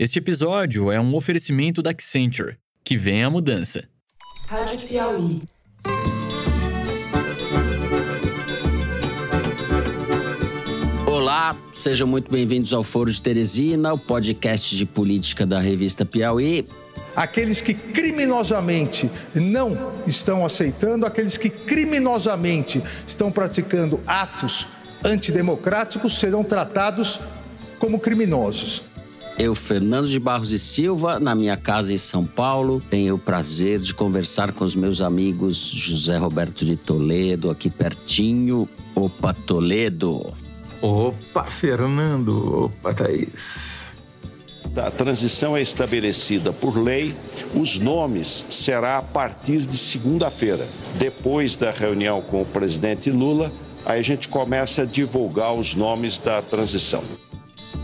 Este episódio é um oferecimento da Accenture. Que vem a mudança. Rádio Piauí. Olá, sejam muito bem-vindos ao Foro de Teresina, o podcast de política da revista Piauí. Aqueles que criminosamente não estão aceitando, aqueles que criminosamente estão praticando atos antidemocráticos serão tratados como criminosos. Eu, Fernando de Barros e Silva, na minha casa em São Paulo, tenho o prazer de conversar com os meus amigos José Roberto de Toledo, aqui pertinho. Opa, Toledo. Opa, Fernando. Opa, Thaís. A transição é estabelecida por lei. Os nomes será a partir de segunda-feira, depois da reunião com o presidente Lula. Aí a gente começa a divulgar os nomes da transição.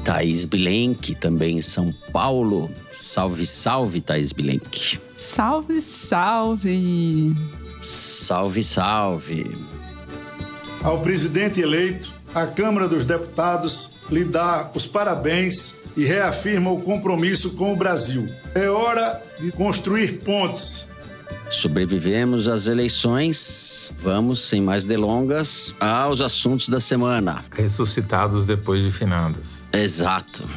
Thaís Bilenque, também em São Paulo. Salve, salve, Thaís Bilenque. Salve, salve. Salve, salve. Ao presidente eleito, a Câmara dos Deputados lhe dá os parabéns e reafirma o compromisso com o Brasil. É hora de construir pontes Sobrevivemos às eleições. Vamos, sem mais delongas, aos assuntos da semana. Ressuscitados depois de finados. Exato.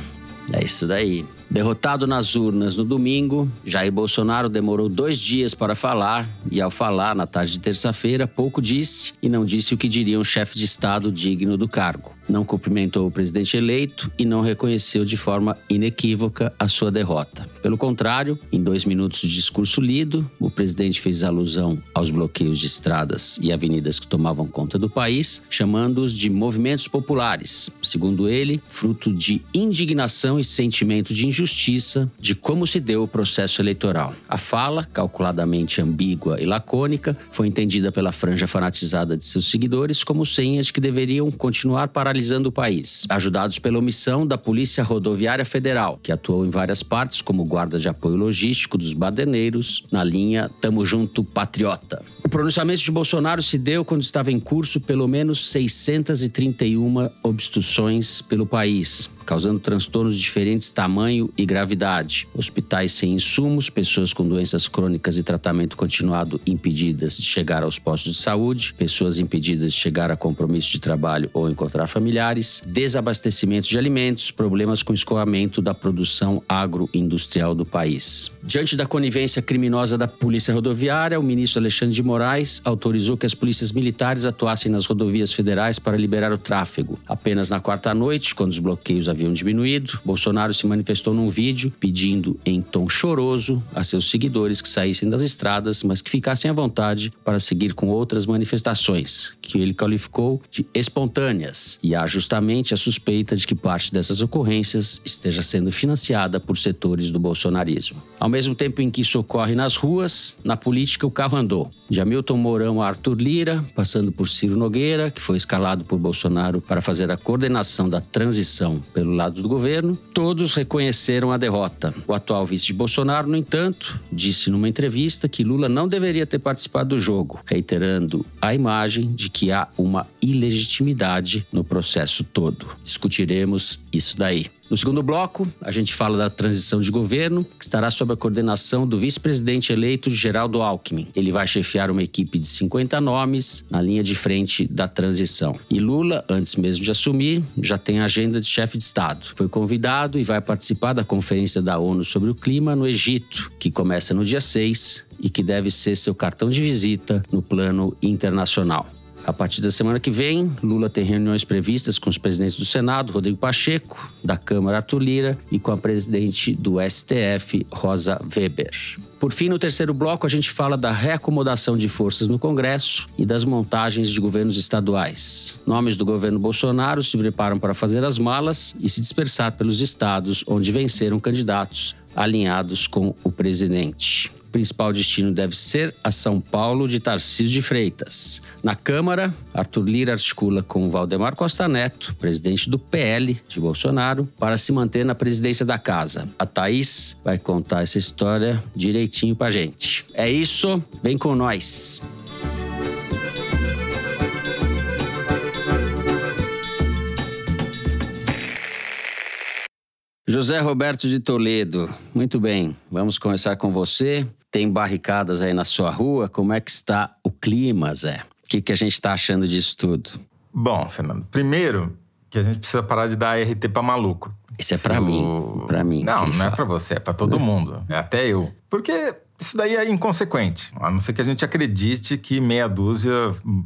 É isso daí. Derrotado nas urnas no domingo, Jair Bolsonaro demorou dois dias para falar e, ao falar na tarde de terça-feira, pouco disse e não disse o que diria um chefe de Estado digno do cargo. Não cumprimentou o presidente eleito e não reconheceu de forma inequívoca a sua derrota. Pelo contrário, em dois minutos de discurso lido, o presidente fez alusão aos bloqueios de estradas e avenidas que tomavam conta do país, chamando-os de movimentos populares. Segundo ele, fruto de indignação e sentimento de injustiça de como se deu o processo eleitoral. A fala, calculadamente ambígua e lacônica, foi entendida pela franja fanatizada de seus seguidores como senha de que deveriam continuar paralisando o país, ajudados pela omissão da Polícia Rodoviária Federal, que atuou em várias partes como guarda de apoio logístico dos baderneiros na linha Tamo Junto Patriota. O pronunciamento de Bolsonaro se deu quando estava em curso pelo menos 631 obstruções pelo país, causando transtornos de diferentes tamanho e gravidade. Hospitais sem insumos, pessoas com doenças crônicas e tratamento continuado impedidas de chegar aos postos de saúde, pessoas impedidas de chegar a compromisso de trabalho ou encontrar familiares, desabastecimento de alimentos, problemas com escoamento da produção agroindustrial do país. Diante da conivência criminosa da Polícia Rodoviária, o ministro Alexandre de Moraes autorizou que as polícias militares atuassem nas rodovias federais para liberar o tráfego. Apenas na quarta noite, quando os bloqueios haviam diminuído, Bolsonaro se manifestou num vídeo pedindo em tom choroso a seus seguidores que saíssem das estradas, mas que ficassem à vontade para seguir com outras manifestações, que ele qualificou de espontâneas. E há justamente a suspeita de que parte dessas ocorrências esteja sendo financiada por setores do bolsonarismo. Ao mesmo tempo em que isso ocorre nas ruas, na política o carro andou. De Hamilton Mourão a Arthur Lira, passando por Ciro Nogueira, que foi escalado por Bolsonaro para fazer a coordenação da transição pelo lado do governo, todos reconheceram a derrota. O atual vice de Bolsonaro, no entanto, disse numa entrevista que Lula não deveria ter participado do jogo, reiterando a imagem de que há uma ilegitimidade no processo todo. Discutiremos isso daí. No segundo bloco, a gente fala da transição de governo, que estará sob a coordenação do vice-presidente eleito Geraldo Alckmin. Ele vai chefiar uma equipe de 50 nomes na linha de frente da transição. E Lula, antes mesmo de assumir, já tem a agenda de chefe de Estado. Foi convidado e vai participar da Conferência da ONU sobre o Clima no Egito, que começa no dia 6 e que deve ser seu cartão de visita no plano internacional. A partir da semana que vem, Lula tem reuniões previstas com os presidentes do Senado, Rodrigo Pacheco, da Câmara, Arthur Lira, e com a presidente do STF, Rosa Weber. Por fim, no terceiro bloco, a gente fala da reacomodação de forças no Congresso e das montagens de governos estaduais. Nomes do governo Bolsonaro se preparam para fazer as malas e se dispersar pelos estados onde venceram candidatos alinhados com o presidente. Principal destino deve ser a São Paulo de Tarcísio de Freitas. Na Câmara, Arthur Lira articula com Valdemar Costa Neto, presidente do PL de Bolsonaro, para se manter na presidência da casa. A Thaís vai contar essa história direitinho pra gente. É isso, vem com nós. José Roberto de Toledo, muito bem, vamos começar com você. Tem barricadas aí na sua rua, como é que está o clima, Zé? O que, que a gente está achando disso tudo? Bom, Fernando, primeiro que a gente precisa parar de dar RT pra maluco. Isso é para mim, para mim. Não, não é fala. para você, é para todo mundo. É até eu. Porque isso daí é inconsequente. A não ser que a gente acredite que meia dúzia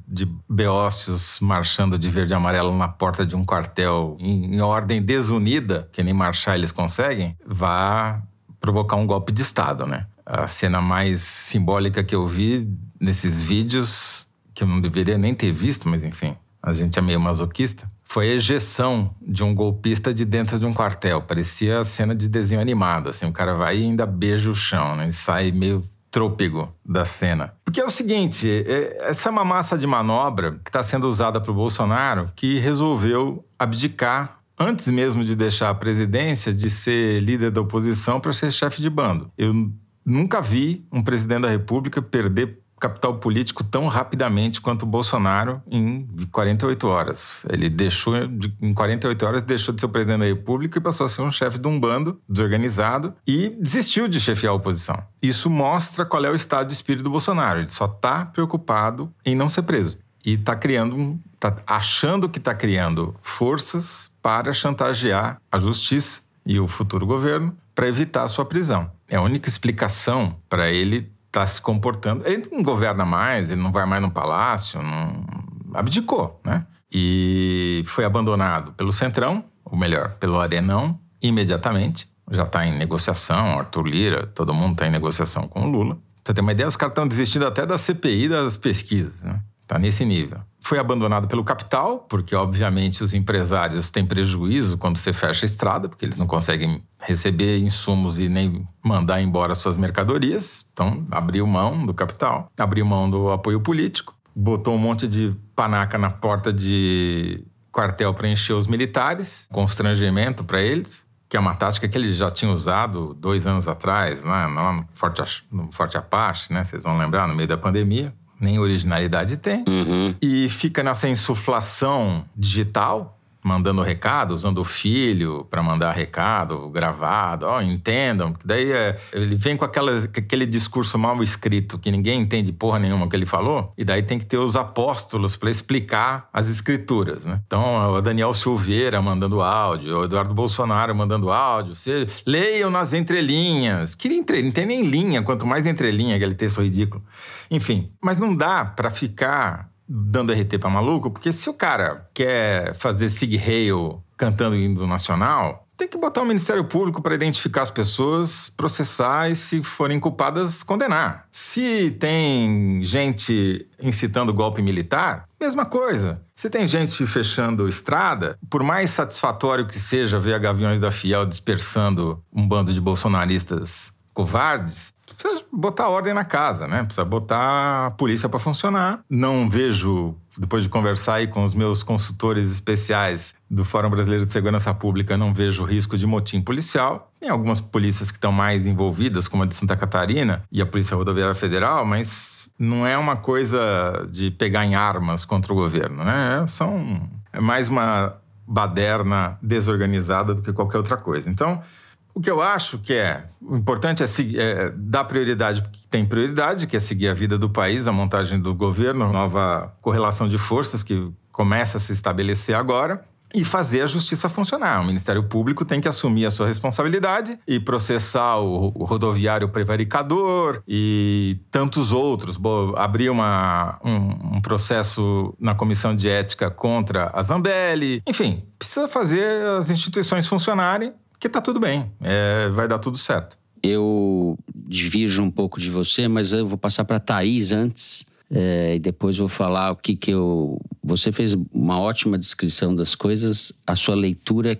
de beócios marchando de verde e amarelo na porta de um quartel em, em ordem desunida, que nem marchar eles conseguem, vá provocar um golpe de Estado, né? A cena mais simbólica que eu vi nesses vídeos, que eu não deveria nem ter visto, mas enfim, a gente é meio masoquista, foi a ejeção de um golpista de dentro de um quartel. Parecia a cena de desenho animado, assim, o cara vai e ainda beija o chão, né? E sai meio trôpego da cena. Porque é o seguinte, é- essa é uma massa de manobra que está sendo usada para o Bolsonaro, que resolveu abdicar antes mesmo de deixar a presidência, de ser líder da oposição para ser chefe de bando. Eu nunca vi um presidente da República perder capital político tão rapidamente quanto o Bolsonaro em 48 horas. Ele deixou, de- em 48 horas, deixou de ser o presidente da República e passou a ser um chefe de um bando desorganizado e desistiu de chefiar a oposição. Isso mostra qual é o estado de espírito do Bolsonaro. Ele só está preocupado em não ser preso. E está criando, um- tá achando que está criando forças para chantagear a justiça e o futuro governo para evitar a sua prisão. É a única explicação para ele estar se comportando. Ele não governa mais, ele não vai mais no palácio, não abdicou, né? E foi abandonado pelo Centrão, ou melhor, pelo Arenão, imediatamente. Já está em negociação, Arthur Lira, todo mundo está em negociação com o Lula. Pra você ter uma ideia, os caras estão desistindo até da CPI das pesquisas, né? Tá nesse nível. Foi abandonado pelo capital, porque obviamente os empresários têm prejuízo quando você fecha a estrada, porque eles não conseguem receber insumos e nem mandar embora suas mercadorias. Então, abriu mão do capital, abriu mão do apoio político, botou um monte de panaca na porta de quartel para encher os militares, constrangimento para eles, que é uma tática que ele já tinha usado dois anos atrás, lá lá no Forte, no Forte Apache, né? Vocês vão lembrar, no meio da pandemia. Nem originalidade tem. Uhum. E fica nessa insuflação digital, mandando recado, usando o filho para mandar recado gravado. Ó, entendam. que Daí é, ele vem com, aquele discurso mal escrito que ninguém entende porra nenhuma que ele falou. E daí tem que ter os apóstolos para explicar as escrituras, né? Então, o Daniel Silveira mandando áudio, o Eduardo Bolsonaro mandando áudio. Você, leiam nas entrelinhas. Que entre, não tem nem linha, quanto mais entrelinha aquele texto ridículo. Enfim, mas não dá para ficar dando RT pra maluco, porque se o cara quer fazer Sig Heil cantando hino nacional, tem que botar o Ministério Público para identificar as pessoas, processar e, se forem culpadas, condenar. Se tem gente incitando golpe militar, mesma coisa. Se tem gente fechando estrada, por mais satisfatório que seja ver a Gaviões da Fiel dispersando um bando de bolsonaristas covardes, precisa botar ordem na casa, né? Precisa botar a polícia para funcionar. Não vejo, depois de conversar aí com os meus consultores especiais do Fórum Brasileiro de Segurança Pública, não vejo risco de motim policial. Tem algumas polícias que estão mais envolvidas, como a de Santa Catarina e a Polícia Rodoviária Federal, mas não é uma coisa de pegar em armas contra o governo, né? São é mais uma baderna desorganizada do que qualquer outra coisa. Então, o que eu acho que é o importante é, seguir, é dar prioridade porque tem prioridade, que é seguir a vida do país, a montagem do governo, nova correlação de forças que começa a se estabelecer agora. E fazer a justiça funcionar. O Ministério Público tem que assumir a sua responsabilidade e processar o, o rodoviário prevaricador e tantos outros. Bo- abrir uma, um, um processo na comissão de ética contra a Zambelli. Enfim, precisa fazer as instituições funcionarem que tá tudo bem, é, vai dar tudo certo. Eu divirjo um pouco de você, mas eu vou passar para Thaís antes. é, e depois vou falar o que, que eu. Você fez uma ótima descrição das coisas, a sua leitura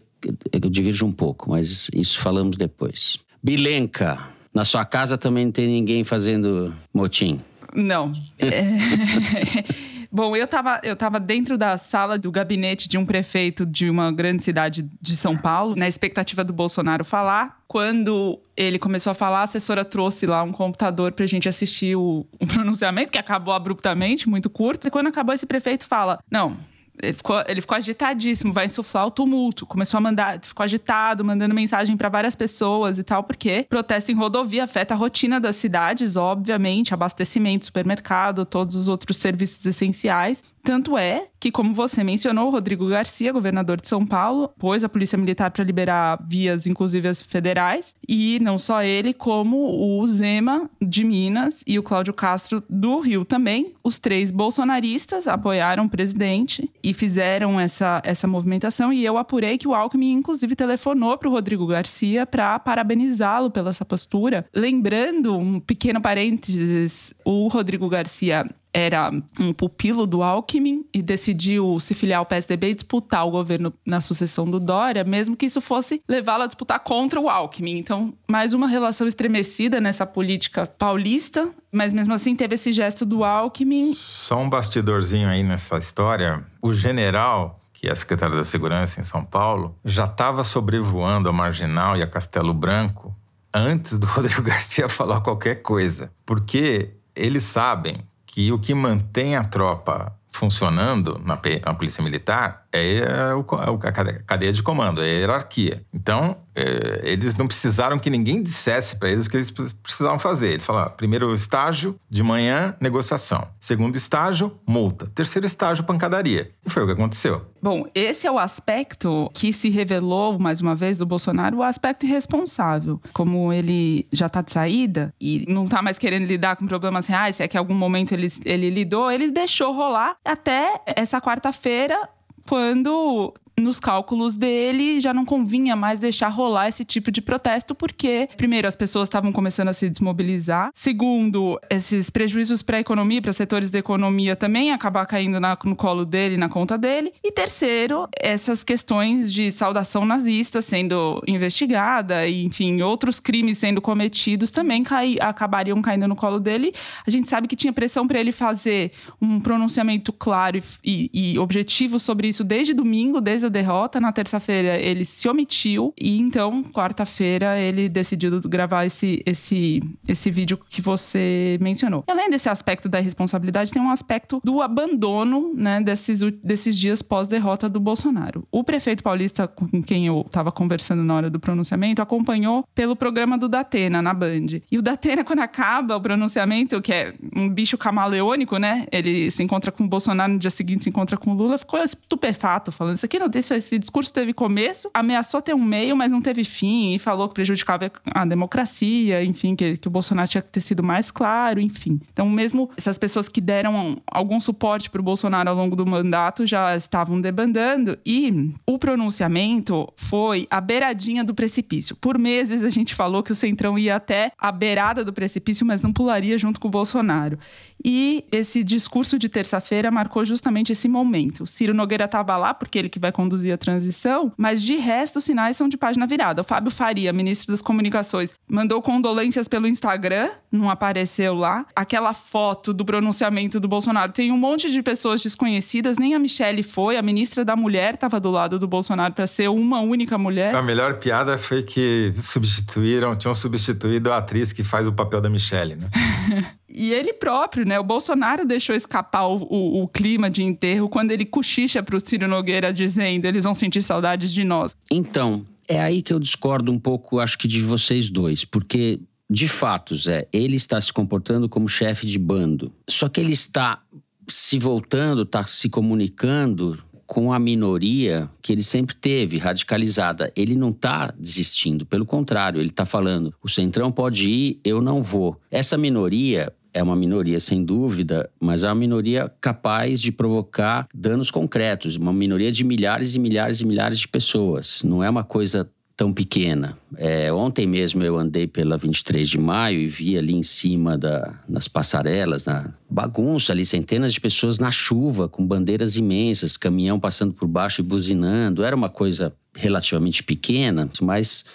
eu divirjo um pouco, mas isso falamos depois. Bilenka, na sua casa também não tem ninguém fazendo motim. Não. É... Bom, eu tava, eu tava dentro da sala do gabinete de um prefeito de uma grande cidade de São Paulo, na expectativa do Bolsonaro falar. Quando ele começou a falar, a assessora trouxe lá um computador pra gente assistir o, o pronunciamento, que acabou abruptamente, muito curto. E quando acabou, esse prefeito fala: Não, Ele ficou, ele ficou agitadíssimo, vai insuflar o tumulto. Começou a mandar, ficou agitado, mandando mensagem para várias pessoas e tal, porque protesto em rodovia afeta a rotina das cidades, obviamente, abastecimento, supermercado, todos os outros serviços essenciais. Tanto é que, como você mencionou, Rodrigo Garcia, governador de São Paulo, pôs a Polícia Militar para liberar vias, inclusive as federais. E não só ele, como o Zema de Minas e o Cláudio Castro do Rio também. Os três bolsonaristas apoiaram o presidente e fizeram essa, essa movimentação. E eu apurei que o Alckmin, inclusive, telefonou para o Rodrigo Garcia para parabenizá-lo pela essa postura. Lembrando, um pequeno parênteses, o Rodrigo Garcia era um pupilo do Alckmin e decidiu se filiar ao PSDB e disputar o governo na sucessão do Dória, mesmo que isso fosse levá-lo a disputar contra o Alckmin. Então, mais uma relação estremecida nessa política paulista, mas mesmo assim teve esse gesto do Alckmin. Só um bastidorzinho aí nessa história. O general que é secretário da Segurança em São Paulo, já estava sobrevoando a Marginal e a Castelo Branco antes do Rodrigo Garcia falar qualquer coisa. Porque eles sabem que o que mantém a tropa funcionando na, na Polícia Militar é o, a cadeia de comando, é a hierarquia. Então, é, eles não precisaram que ninguém dissesse para eles o que eles precisavam fazer. Eles falaram: primeiro estágio, de manhã, negociação. Segundo estágio, multa. Terceiro estágio, pancadaria. E foi o que aconteceu. Bom, esse é o aspecto que se revelou, mais uma vez, do Bolsonaro, o aspecto irresponsável. Como ele já está de saída e não está mais querendo lidar com problemas reais, se é que em algum momento ele, ele lidou, ele deixou rolar até essa quarta-feira quando nos cálculos dele já não convinha mais deixar rolar esse tipo de protesto, porque, primeiro, as pessoas estavam começando a se desmobilizar. Segundo, esses prejuízos para a economia, para setores da economia também acabar caindo na, no colo dele, na conta dele. E terceiro, essas questões de saudação nazista sendo investigada, e, enfim, outros crimes sendo cometidos também cai, acabariam caindo no colo dele. A gente sabe que tinha pressão para ele fazer um pronunciamento claro e, e, e objetivo sobre isso desde domingo, desde a derrota. Na terça-feira ele se omitiu e então, quarta-feira, ele decidiu gravar esse, esse, esse vídeo que você mencionou. E além desse aspecto da responsabilidade, tem um aspecto do abandono né, desses, desses dias pós-derrota do Bolsonaro. O prefeito paulista, com quem eu estava conversando na hora do pronunciamento, acompanhou pelo programa do Datena, na Band. E o Datena, quando acaba o pronunciamento, que é um bicho camaleônico, né? Ele se encontra com o Bolsonaro, no dia seguinte se encontra com o Lula, ficou estupefato, falando isso aqui não esse, discurso teve começo, ameaçou ter um meio, mas não teve fim, e falou que prejudicava a democracia, enfim, que, que o Bolsonaro tinha que ter sido mais claro, enfim. Então, mesmo essas pessoas que deram algum suporte para o Bolsonaro ao longo do mandato já estavam debandando, e o pronunciamento foi a beiradinha do precipício. Por meses a gente falou que o Centrão ia até a beirada do precipício, mas não pularia junto com o Bolsonaro. E esse discurso de terça-feira marcou justamente esse momento. O Ciro Nogueira estava lá, porque ele que vai conduzir a transição, mas de resto os sinais são de página virada. O Fábio Faria, ministro das Comunicações, mandou condolências pelo Instagram, não apareceu lá. Aquela foto do pronunciamento do Bolsonaro tem um monte de pessoas desconhecidas, nem a Michelle foi, a ministra da Mulher estava do lado do Bolsonaro para ser uma única mulher. A melhor piada foi que substituíram, tinham substituído a atriz que faz o papel da Michelle, né? E ele próprio, né? O Bolsonaro deixou escapar o, o, o clima de enterro quando ele cochicha para o Ciro Nogueira dizendo eles vão sentir saudades de nós. Então, é aí que eu discordo um pouco, acho que de vocês dois, porque de fato, Zé, ele está se comportando como chefe de bando. Só que ele está se voltando, está se comunicando com a minoria que ele sempre teve, radicalizada. Ele não está desistindo, pelo contrário, ele está falando: o Centrão pode ir, eu não vou. Essa minoria é uma minoria, sem dúvida, mas é uma minoria capaz de provocar danos concretos, uma minoria de milhares e milhares e milhares de pessoas. Não é uma coisa tão pequena. É, ontem mesmo eu andei pela 23 de maio e vi ali em cima da, nas passarelas, na bagunça ali, centenas de pessoas na chuva, com bandeiras imensas, caminhão passando por baixo e buzinando. Era uma coisa relativamente pequena, mas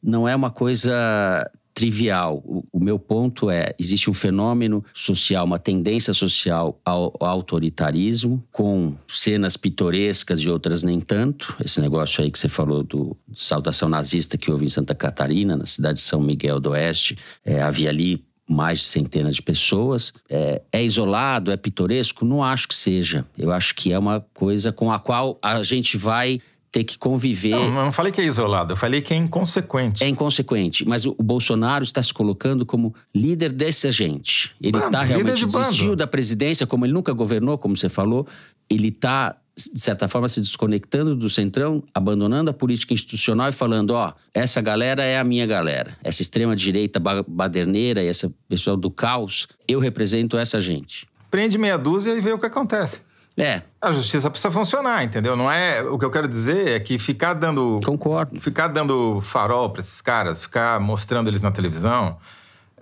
não é uma coisa trivial. O, o, meu ponto é: existe um fenômeno social, uma tendência social ao, ao, autoritarismo, com cenas pitorescas e outras nem tanto. Esse negócio aí que você falou do saudação nazista que houve em Santa Catarina, na cidade de São Miguel do Oeste, é, havia ali mais de centenas de pessoas. É, é, isolado, é pitoresco? Não acho que seja. Eu acho que é uma coisa com a qual a gente vai ter que conviver. Não, não falei que é isolado, eu falei que é inconsequente. É inconsequente, mas o, o Bolsonaro está se colocando como líder desse agente. Ele está realmente desistiu da presidência, como ele nunca governou, como você falou. Ele está de certa forma, se desconectando do centrão, abandonando a política institucional e falando: ó, essa galera é a minha galera. Essa extrema-direita baderneira e essa pessoal do caos, eu represento essa gente. Prende meia dúzia e vê o que acontece. É. A justiça precisa funcionar, entendeu? Não é. O que eu quero dizer é que ficar dando. Concordo. Ficar dando farol para esses caras, ficar mostrando eles na televisão,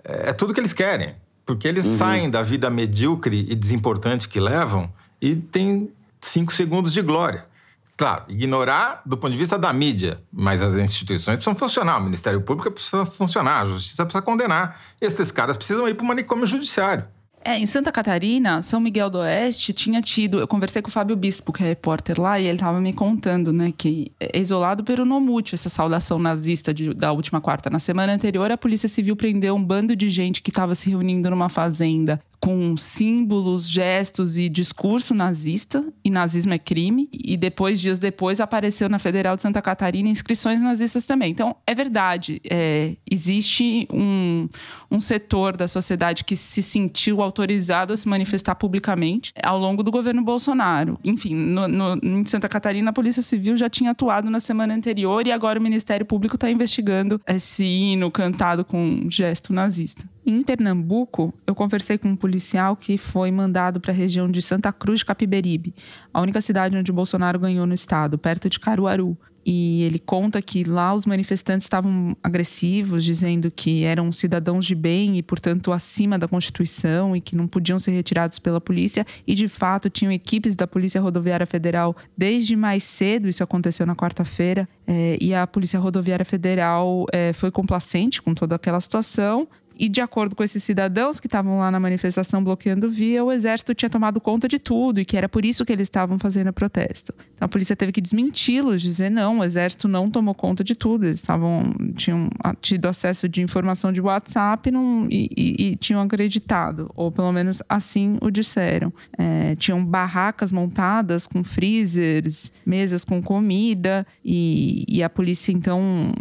é, é tudo que eles querem. Porque eles uhum. saem da vida medíocre e desimportante que levam e tem cinco segundos de glória. Claro, ignorar do ponto de vista da mídia, mas as instituições precisam funcionar, o Ministério Público precisa funcionar, a Justiça precisa condenar. E esses caras precisam ir para o manicômio judiciário. É, em Santa Catarina, São Miguel do Oeste, tinha tido. Eu conversei com o Fábio Bispo, que é repórter lá, e ele estava me contando, né, que é isolado pelo Nomútil, essa saudação nazista de, da última quarta. Na semana anterior, a Polícia Civil prendeu um bando de gente que estava se reunindo numa fazenda com símbolos, gestos e discurso nazista, e nazismo é crime. E depois, dias depois, apareceu na Federal de Santa Catarina inscrições nazistas também. Então, é verdade, é, existe um, um setor da sociedade que se sentiu autorizado a se manifestar publicamente ao longo do governo Bolsonaro. Enfim, no, no, em Santa Catarina, a Polícia Civil já tinha atuado na semana anterior e agora o Ministério Público está investigando esse hino cantado com gesto nazista. Em Pernambuco, eu conversei com um policial que foi mandado para a região de Santa Cruz de Capiberibe, a única cidade onde Bolsonaro ganhou no estado, perto de Caruaru. E ele conta que lá os manifestantes estavam agressivos, dizendo que eram cidadãos de bem e, portanto, acima da Constituição e que não podiam ser retirados pela polícia. E, de fato, tinham equipes da Polícia Rodoviária Federal desde mais cedo. Isso aconteceu na quarta-feira. É, e a Polícia Rodoviária Federal é, foi complacente com toda aquela situação. E de acordo com esses cidadãos que estavam lá na manifestação bloqueando via, o exército tinha tomado conta de tudo e que era por isso que eles estavam fazendo o protesto. Então a polícia teve que desmenti-los, dizer não, o exército não tomou conta de tudo. Eles estavam tinham tido acesso de informação de WhatsApp não, e, e, e tinham acreditado, ou pelo menos assim o disseram. É, tinham barracas montadas com freezers, mesas com comida e, e a polícia então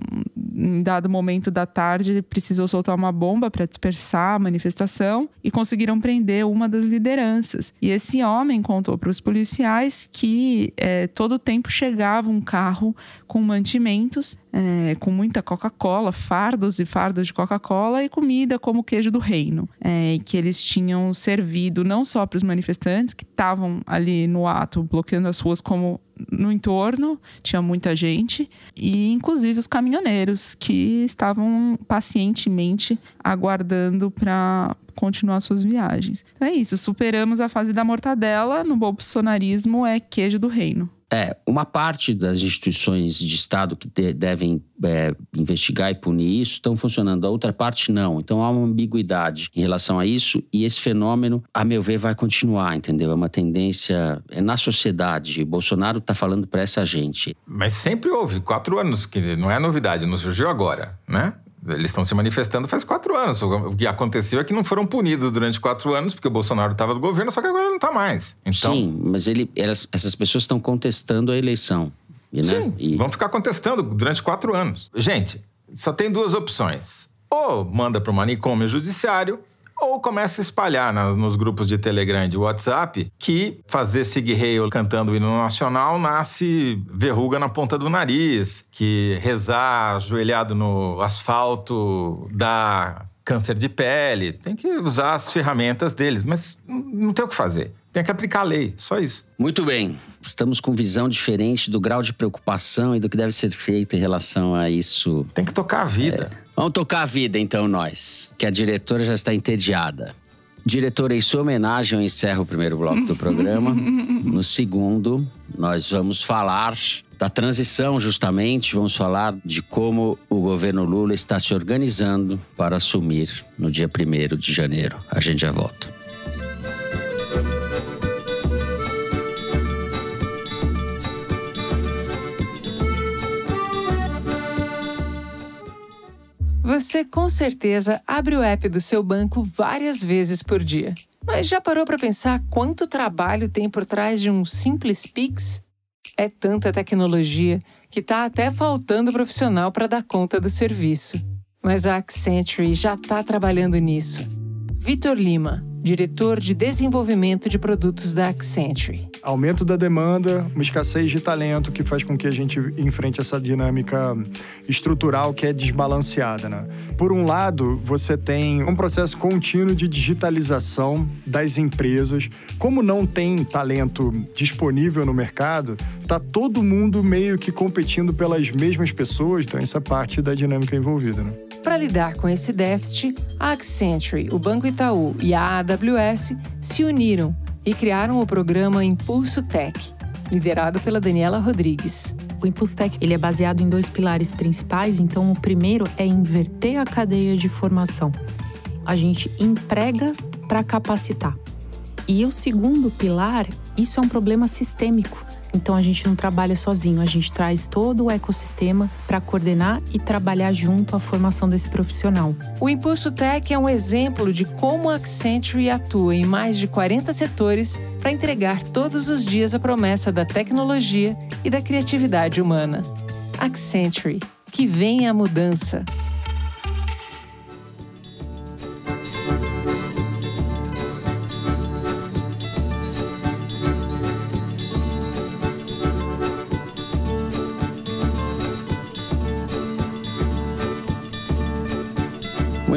em dado momento da tarde precisou soltar uma bomba para dispersar a manifestação e conseguiram prender uma das lideranças. E esse homem contou para os policiais que é, todo o tempo chegava um carro com mantimentos, é, com muita Coca-Cola, fardos e fardos de Coca-Cola e comida como queijo do reino, é, que eles tinham servido não só para os manifestantes que estavam ali no ato bloqueando as ruas, como no entorno, tinha muita gente, e inclusive os caminhoneiros que estavam pacientemente aguardando para continuar suas viagens. Então é isso, superamos a fase da mortadela, no bolsonarismo é queijo do reino. É, uma parte das instituições de Estado que de, devem é, investigar e punir isso estão funcionando, a outra parte não. Então há uma ambiguidade em relação a isso e esse fenômeno, a meu ver, vai continuar, entendeu? É uma tendência é na sociedade. Bolsonaro está falando para essa gente. Mas sempre houve, quatro anos, que não é novidade, não surgiu agora, né? Eles estão se manifestando faz quatro anos. O que aconteceu é que não foram punidos durante quatro anos, porque o Bolsonaro estava no governo, só que agora não está mais. Então... Sim, mas ele, elas, essas pessoas estão contestando a eleição. E, né? Sim, e... vão ficar contestando durante quatro anos. Gente, só tem duas opções. Ou manda para o manicômio judiciário, ou começa a espalhar nas, nos grupos de Telegram e de WhatsApp que fazer Sig cantando o hino nacional nasce verruga na ponta do nariz, que rezar ajoelhado no asfalto dá câncer de pele. Tem que usar as ferramentas deles, mas não tem o que fazer. Tem que aplicar a lei, só isso. Muito bem. Estamos com visão diferente do grau de preocupação e do que deve ser feito em relação a isso. Tem que tocar a vida. É. Vamos tocar a vida então, nós, que a diretora já está entediada. Diretora, em sua homenagem, eu encerro o primeiro bloco do programa. No segundo, nós vamos falar da transição, justamente. Vamos falar de como o governo Lula está se organizando para assumir no dia 1 de janeiro. A gente já volta. Você com certeza abre o app do seu banco várias vezes por dia. Mas já parou para pensar quanto trabalho tem por trás de um simples Pix? É tanta tecnologia que está até faltando profissional para dar conta do serviço. Mas a Accenture já está trabalhando nisso. Vitor Lima, diretor de desenvolvimento de produtos da Accenture. Aumento da demanda, uma escassez de talento que faz com que a gente enfrente essa dinâmica estrutural que é desbalanceada. Né? Por um lado, você tem um processo contínuo de digitalização das empresas. Como não tem talento disponível no mercado, tá todo mundo meio que competindo pelas mesmas pessoas, então essa é parte da dinâmica envolvida. Né? Para lidar com esse déficit, a Accenture, o Banco Itaú e a AWS se uniram e criaram o programa Impulso Tech, liderado pela Daniela Rodrigues. O Impulso Tech ele é baseado em dois pilares principais. Então, o primeiro é inverter a cadeia de formação. A gente emprega para capacitar. E o segundo pilar, isso é um problema sistêmico. Então a gente não trabalha sozinho, a gente traz todo o ecossistema para coordenar e trabalhar junto à formação desse profissional. O Impulso Tech é um exemplo de como a Accenture atua em mais de 40 setores para entregar todos os dias a promessa da tecnologia e da criatividade humana. Accenture, que vem a mudança.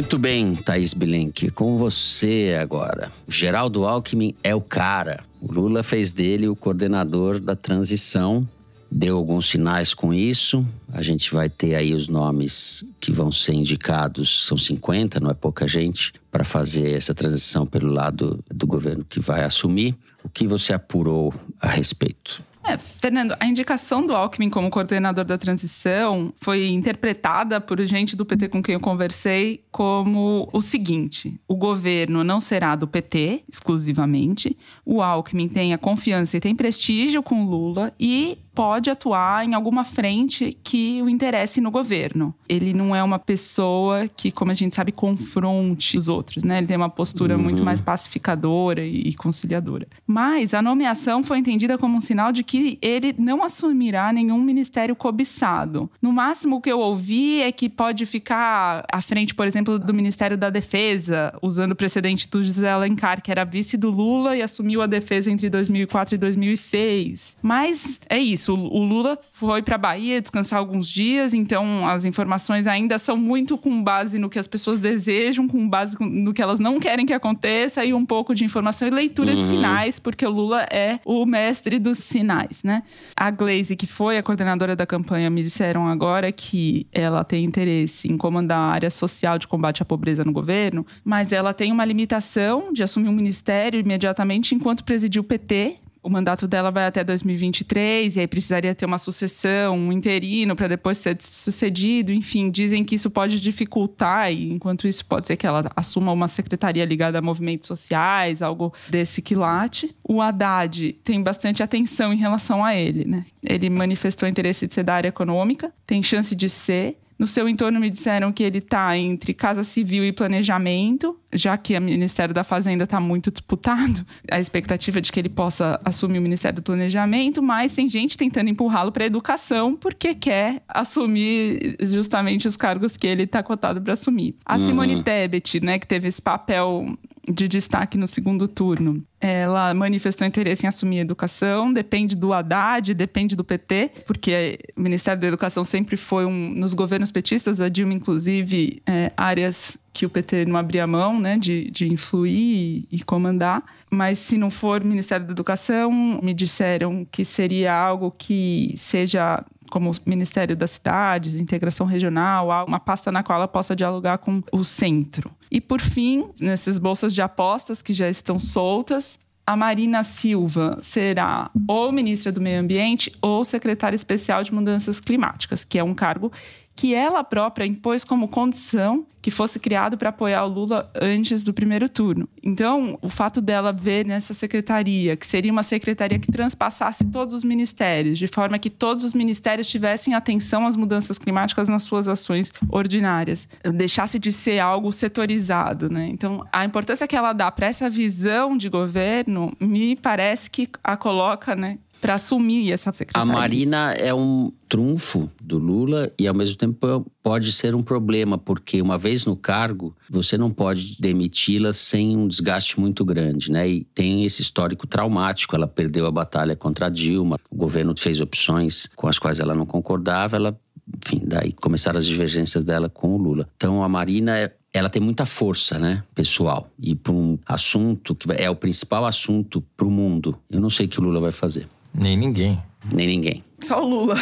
Muito bem, Thaís Bilenque, com você agora. Geraldo Alckmin é o cara. O Lula fez dele o coordenador da transição, deu alguns sinais com isso. A gente vai ter aí os nomes que vão ser indicados, são 50, não é pouca gente, para fazer essa transição pelo lado do governo que vai assumir. O que você apurou a respeito? É, Fernando, a indicação do Alckmin como coordenador da transição foi interpretada por gente do PT com quem eu conversei como o seguinte: o governo não será do PT exclusivamente, o Alckmin tem a confiança e tem prestígio com Lula e pode atuar em alguma frente que o interesse no governo. Ele não é uma pessoa que, como a gente sabe, confronte os outros, né? Ele tem uma postura uhum. muito mais pacificadora e conciliadora. Mas a nomeação foi entendida como um sinal de que ele não assumirá nenhum ministério cobiçado. No máximo, o que eu ouvi é que pode ficar à frente, por exemplo, do Ministério da Defesa, usando o precedente do José Alencar, que era vice do Lula e assumiu a defesa entre 2004 e 2006. Mas é isso isso. O Lula foi para Bahia descansar alguns dias, então as informações ainda são muito com base no que as pessoas desejam, com base no que elas não querem que aconteça e um pouco de informação e leitura uhum. de sinais, porque o Lula é o mestre dos sinais, né? A Glaze, que foi a coordenadora da campanha, me disseram agora que ela tem interesse em comandar a área social de combate à pobreza no governo, mas ela tem uma limitação de assumir um ministério imediatamente enquanto presidir o PT, o mandato dela vai até 2023 e aí precisaria ter uma sucessão, um interino para depois ser sucedido. Enfim, dizem que isso pode dificultar e enquanto isso pode ser que ela assuma uma secretaria ligada a movimentos sociais, algo desse quilate. O Haddad tem bastante atenção em relação a ele, né? Ele manifestou interesse de ser da área econômica, tem chance de ser no seu entorno me disseram que ele está entre Casa Civil e Planejamento, já que o Ministério da Fazenda está muito disputado, a expectativa de que ele possa assumir o Ministério do Planejamento, mas tem gente tentando empurrá-lo para a educação porque quer assumir justamente os cargos que ele está cotado para assumir. A uhum. Simone Tebet, né, que teve esse papel de destaque no segundo turno. Ela manifestou interesse em assumir a educação, depende do Haddad, depende do PT, porque o Ministério da Educação sempre foi um, nos governos petistas, a Dilma, inclusive, é, áreas que o PT não abria mão né, de, de influir e, e comandar. Mas se não for Ministério da Educação, me disseram que seria algo que seja como Ministério das Cidades, Integração Regional, uma pasta na qual ela possa dialogar com o centro. E por fim, nessas bolsas de apostas que já estão soltas, a Marina Silva será ou ministra do Meio Ambiente ou secretária especial de Mudanças Climáticas, que é um cargo que ela própria impôs como condição que fosse criado para apoiar o Lula antes do primeiro turno. Então, o fato dela ver nessa secretaria, que seria uma secretaria que transpassasse todos os ministérios, de forma que todos os ministérios tivessem atenção às mudanças climáticas nas suas ações ordinárias, deixasse de ser algo setorizado, né? Então, a importância que ela dá para essa visão de governo me parece que a coloca, né, para assumir essa secretaria. A Marina é um trunfo do Lula e, ao mesmo tempo, pode ser um problema, porque uma vez no cargo, você não pode demiti-la sem um desgaste muito grande, né? E tem esse histórico traumático. Ela perdeu a batalha contra Dilma, o governo fez opções com as quais ela não concordava, ela enfim, daí começaram as divergências dela com o Lula. Então a Marina é, ela tem muita força, né, pessoal, e para um assunto que é o principal assunto para o mundo. Eu não sei o que o Lula vai fazer. Nem ninguém. Nem ninguém. Só o Lula.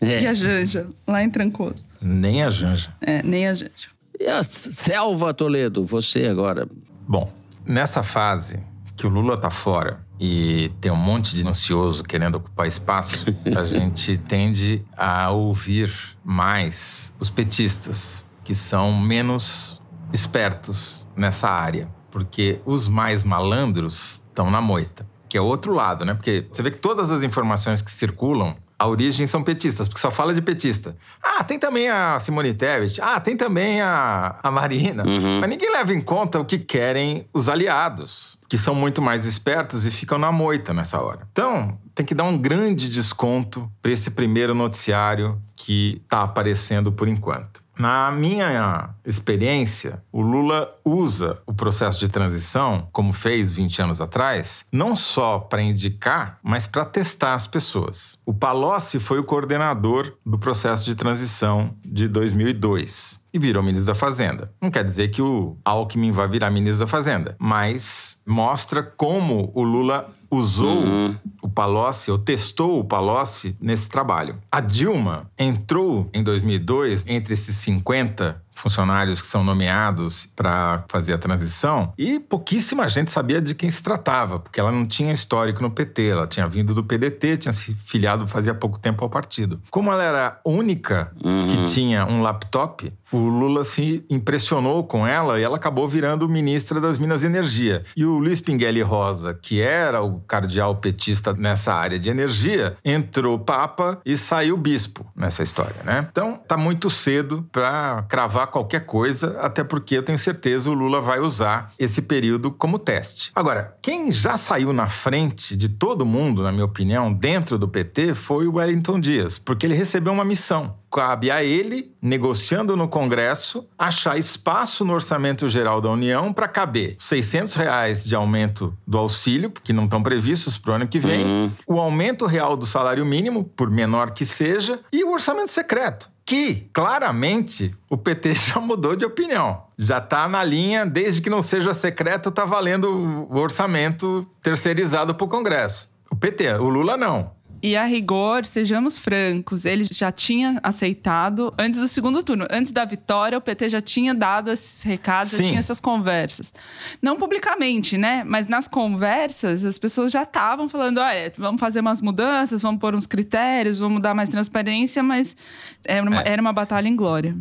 É. E a Janja, lá em Trancoso. Nem a Janja. É, nem a Janja. E a Selva Toledo, você agora. Bom, nessa fase que o Lula tá fora e tem um monte de ansioso querendo ocupar espaço, a gente tende a ouvir mais os petistas, que são menos espertos nessa área, porque os mais malandros estão na moita que é outro lado, né? Porque você vê que todas as informações que circulam, a origem são petistas, porque só fala de petista. Ah, tem também a Simone Tebet. Ah, tem também a, a Marina. Uhum. Mas ninguém leva em conta o que querem os aliados, que são muito mais espertos e ficam na moita nessa hora. Então, tem que dar um grande desconto para esse primeiro noticiário que está aparecendo por enquanto. Na minha experiência, o Lula usa o processo de transição, como fez 20 anos atrás, não só para indicar, mas para testar as pessoas. O Palocci foi o coordenador do processo de transição de 2002 e virou ministro da Fazenda. Não quer dizer que o Alckmin vai virar ministro da Fazenda, mas mostra como o Lula usou uhum. o Palocci, ou testou o Palocci nesse trabalho. A Dilma entrou em 2002 entre esses 50 funcionários que são nomeados para fazer a transição e pouquíssima gente sabia de quem se tratava, porque ela não tinha histórico no PT, ela tinha vindo do PDT, tinha se filiado fazia pouco tempo ao partido. Como ela era única uhum. que tinha um laptop, o Lula se impressionou com ela e ela acabou virando ministra das Minas e Energia. E o Luiz Pinguelli Rosa, que era o cardeal petista nessa área de energia, entrou papa e saiu bispo nessa história, né? Então, tá muito cedo para cravar qualquer coisa, até porque eu tenho certeza o Lula vai usar esse período como teste. Agora, quem já saiu na frente de todo mundo, na minha opinião, dentro do PT, foi o Wellington Dias, porque ele recebeu uma missão cabe a ele, negociando no Congresso, achar espaço no orçamento geral da União para caber 600 reais de aumento do auxílio, que não estão previstos para o ano que vem, uhum. o aumento real do salário mínimo, por menor que seja, e o orçamento secreto que claramente o PT já mudou de opinião. Já está na linha, desde que não seja secreto, está valendo o orçamento terceirizado para o Congresso. O PT, o Lula não. E a rigor, sejamos francos, ele já tinha aceitado antes do segundo turno. Antes da vitória, o PT já tinha dado esses recados, Sim. já tinha essas conversas. Não publicamente, né? Mas nas conversas, as pessoas já estavam falando: ah, é, vamos fazer umas mudanças, vamos pôr uns critérios, vamos dar mais transparência, mas era uma, é. era uma batalha em glória.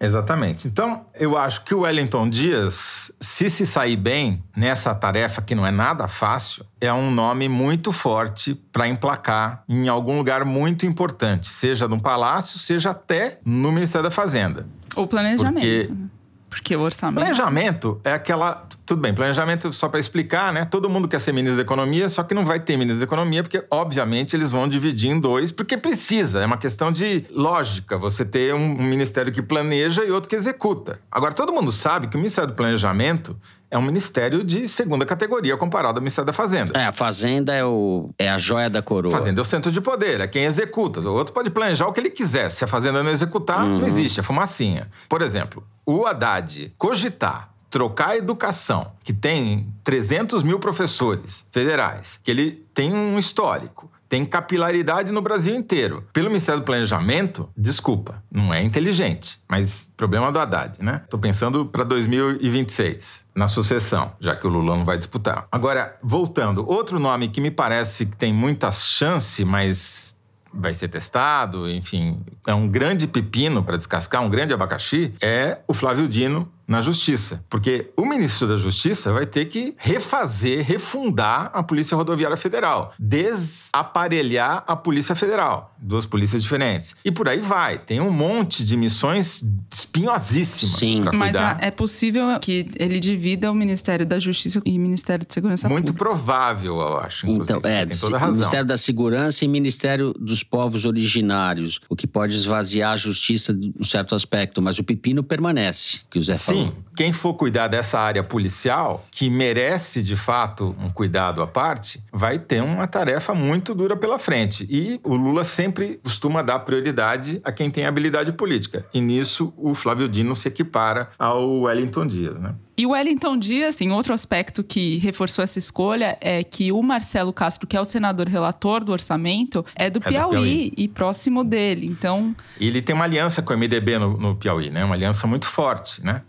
Exatamente. Então, eu acho que o Wellington Dias, se se sair bem nessa tarefa que não é nada fácil, é um nome muito forte para emplacar em algum lugar muito importante, seja no palácio, seja até no Ministério da Fazenda. O planejamento. Porque né? Porque o orçamento. Planejamento é aquela. Tudo bem, planejamento, só para explicar, né? Todo mundo quer ser ministro da Economia, só que não vai ter ministro da Economia, porque, obviamente, eles vão dividir em dois, porque precisa. É uma questão de lógica você ter um, ministério que planeja e outro que executa. Agora, todo mundo sabe que o Ministério do Planejamento é um ministério de segunda categoria comparado ao Ministério da Fazenda. É, a Fazenda é, o, é a joia da coroa. Fazenda é o centro de poder, é quem executa. O outro pode planejar o que ele quiser. Se a Fazenda não executar, uhum. não existe, é fumacinha. Por exemplo, o Haddad cogitar trocar a educação, que tem 300 mil professores federais, que ele tem um histórico, tem capilaridade no Brasil inteiro. Pelo Ministério do Planejamento, desculpa, não é inteligente, mas problema do Haddad, né? Tô pensando para 2026, na sucessão, já que o Lula não vai disputar. Agora, voltando, outro nome que me parece que tem muita chance, mas vai ser testado, enfim, é um grande pepino para descascar, um grande abacaxi, é o Flávio Dino na Justiça. Porque o ministro da Justiça vai ter que refazer, refundar a Polícia Rodoviária Federal, desaparelhar a Polícia Federal, duas polícias diferentes. E por aí vai. Tem um monte de missões espinhosíssimas Sim. para Mas cuidar. ah, é possível que ele divida o Ministério da Justiça e o Ministério de Segurança Muito Pública. provável, eu acho. Então, inclusive. é, Você tem toda a razão. Ministério da Segurança e Ministério dos Povos Originários, o que pode esvaziar a justiça de um certo aspecto, mas o pepino permanece, que o Zé Sim, falou. quem for cuidar dessa área policial, que merece de fato um cuidado à parte, vai ter uma tarefa muito dura pela frente. E o Lula sempre costuma dar prioridade a quem tem habilidade política. E nisso o Flávio Dino se equipara ao Wellington Dias, né? E o Wellington Dias tem outro aspecto que reforçou essa escolha, é que o Marcelo Castro, que é o senador relator do orçamento, é do, do Piauí, Piauí. e próximo dele. Então, E ele tem uma aliança com o MDB no, no Piauí, né? Uma aliança muito forte, né?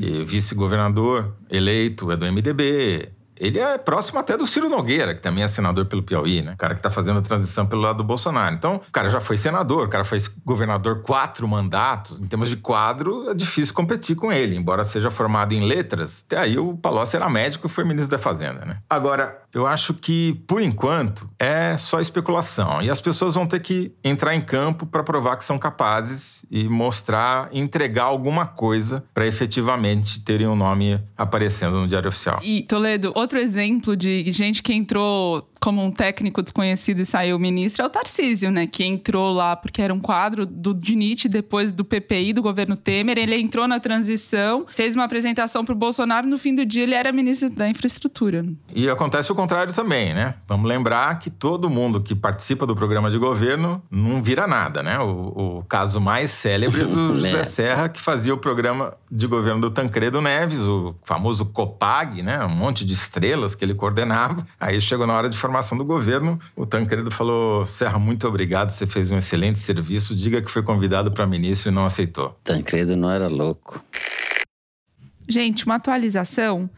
E vice-governador eleito é do MDB. Ele é próximo até do Ciro Nogueira, que também é senador pelo Piauí, né? O cara que tá fazendo a transição pelo lado do Bolsonaro. Então, o cara já foi senador, o cara foi governador quatro mandatos. Em termos de quadro, é difícil competir com ele. Embora seja formado em letras, até aí o Palocci era médico e foi ministro da Fazenda, né? Agora, eu acho que, por enquanto, é só especulação. E as pessoas vão ter que entrar em campo para provar que são capazes e mostrar, entregar alguma coisa para efetivamente terem o um nome aparecendo no Diário Oficial. E, Toledo, outro exemplo de gente que entrou como um técnico desconhecido e saiu ministro é o Tarcísio, né? Que entrou lá porque era um quadro do DINIT depois do PPI, do governo Temer. Ele entrou na transição, fez uma apresentação para o Bolsonaro. No fim do dia, ele era ministro da Infraestrutura. E acontece o contrário também, né? Vamos lembrar que todo mundo que participa do programa de governo não vira nada, né? O, o caso mais célebre do José Serra, que fazia o programa de governo do Tancredo Neves, o famoso COPAG, né? Um monte de estrelas que ele coordenava. Aí chegou na hora de formação do governo, o Tancredo falou: Serra, muito obrigado, você fez um excelente serviço. Diga que foi convidado para ministro e não aceitou. Tancredo não era louco. Gente, uma atualização.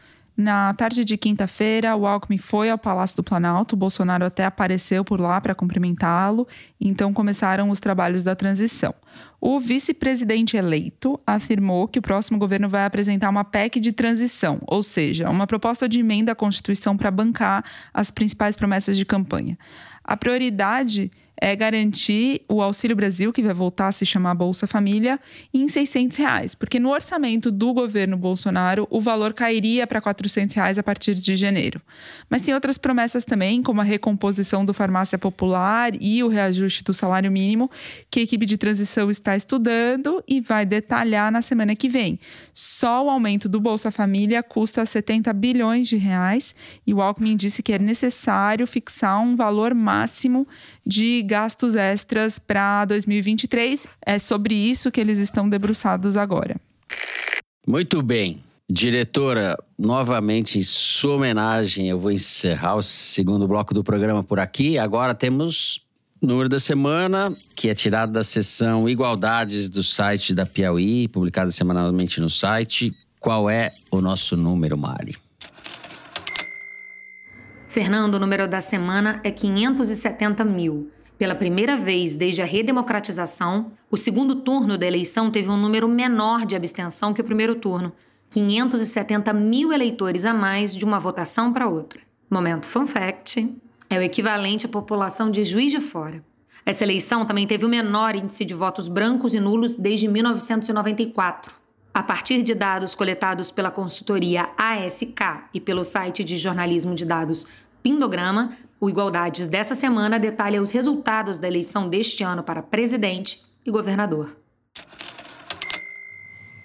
Na tarde de quinta-feira, o Alckmin foi ao Palácio do Planalto. Bolsonaro até apareceu por lá para cumprimentá-lo. Então começaram os trabalhos da transição. O vice-presidente eleito afirmou que o próximo governo vai apresentar uma PEC de transição, ou seja, uma proposta de emenda à Constituição para bancar as principais promessas de campanha. A prioridade é garantir o Auxílio Brasil, que vai voltar a se chamar Bolsa Família, em 600 reais, porque no orçamento do governo Bolsonaro o valor cairia para 400 reais a partir de janeiro. Mas tem outras promessas também, como a recomposição do farmácia popular e o reajuste do salário mínimo, que a equipe de transição está estudando e vai detalhar na semana que vem. Só o aumento do Bolsa Família custa 70 bilhões de reais e o Alckmin disse que é necessário fixar um valor máximo de gastos extras para 2023. É sobre isso que eles estão debruçados agora. Muito bem. Diretora, novamente em sua homenagem, eu vou encerrar o segundo bloco do programa por aqui. Agora temos número da semana, que é tirado da seção Igualdades do site da Piauí, publicada semanalmente no site. Qual é o nosso número, Mari? Fernando, o número da semana é 570 mil. Pela primeira vez desde a redemocratização, o segundo turno da eleição teve um número menor de abstenção que o primeiro turno. 570 mil eleitores a mais de uma votação para outra. Momento fun fact: é o equivalente à população de Juiz de Fora. Essa eleição também teve o menor índice de votos brancos e nulos desde 1994. A partir de dados coletados pela consultoria ASK e pelo site de jornalismo de dados Pindograma, o Igualdades dessa semana detalha os resultados da eleição deste ano para presidente e governador.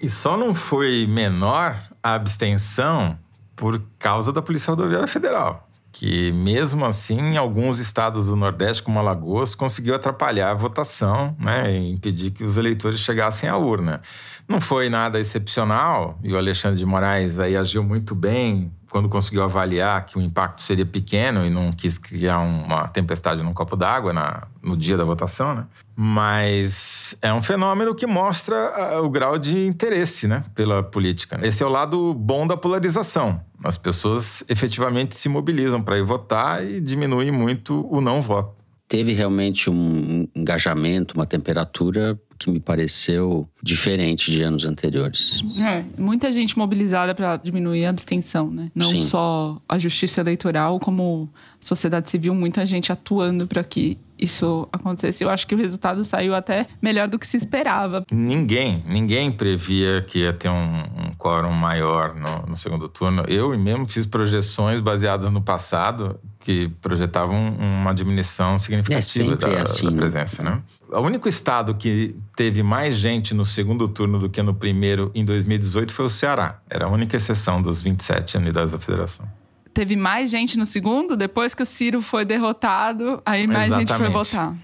E só não foi menor a abstenção por causa da Polícia Rodoviária Federal, que mesmo assim, em alguns estados do Nordeste, como Alagoas, conseguiu atrapalhar a votação, né, e impedir que os eleitores chegassem à urna. Não foi nada excepcional, e o Alexandre de Moraes aí agiu muito bem quando conseguiu avaliar que o impacto seria pequeno e não quis criar uma tempestade num copo d'água no dia da votação, né? Mas é um fenômeno que mostra o grau de interesse, né, pela política. Esse é o lado bom da polarização. As pessoas efetivamente se mobilizam para ir votar e diminui muito o não voto. teve realmente um engajamento, uma temperatura que me pareceu diferente de anos anteriores. É, muita gente mobilizada para diminuir a abstenção, né? Não Sim. só a justiça eleitoral, como a sociedade civil, muita gente atuando para que isso acontecesse. Eu acho que o resultado saiu até melhor do que se esperava. Ninguém, ninguém previa que ia ter um, um quórum maior no, no segundo turno. Eu mesmo fiz projeções baseadas no passado que projetavam uma diminuição significativa da, é assim, da né? presença, né? O único estado que teve mais gente no segundo turno do que no primeiro em 2018 foi o Ceará. Era a única exceção dos 27 unidades da federação. Teve mais gente no segundo, depois que o Ciro foi derrotado, aí mais gente foi Exatamente. votar.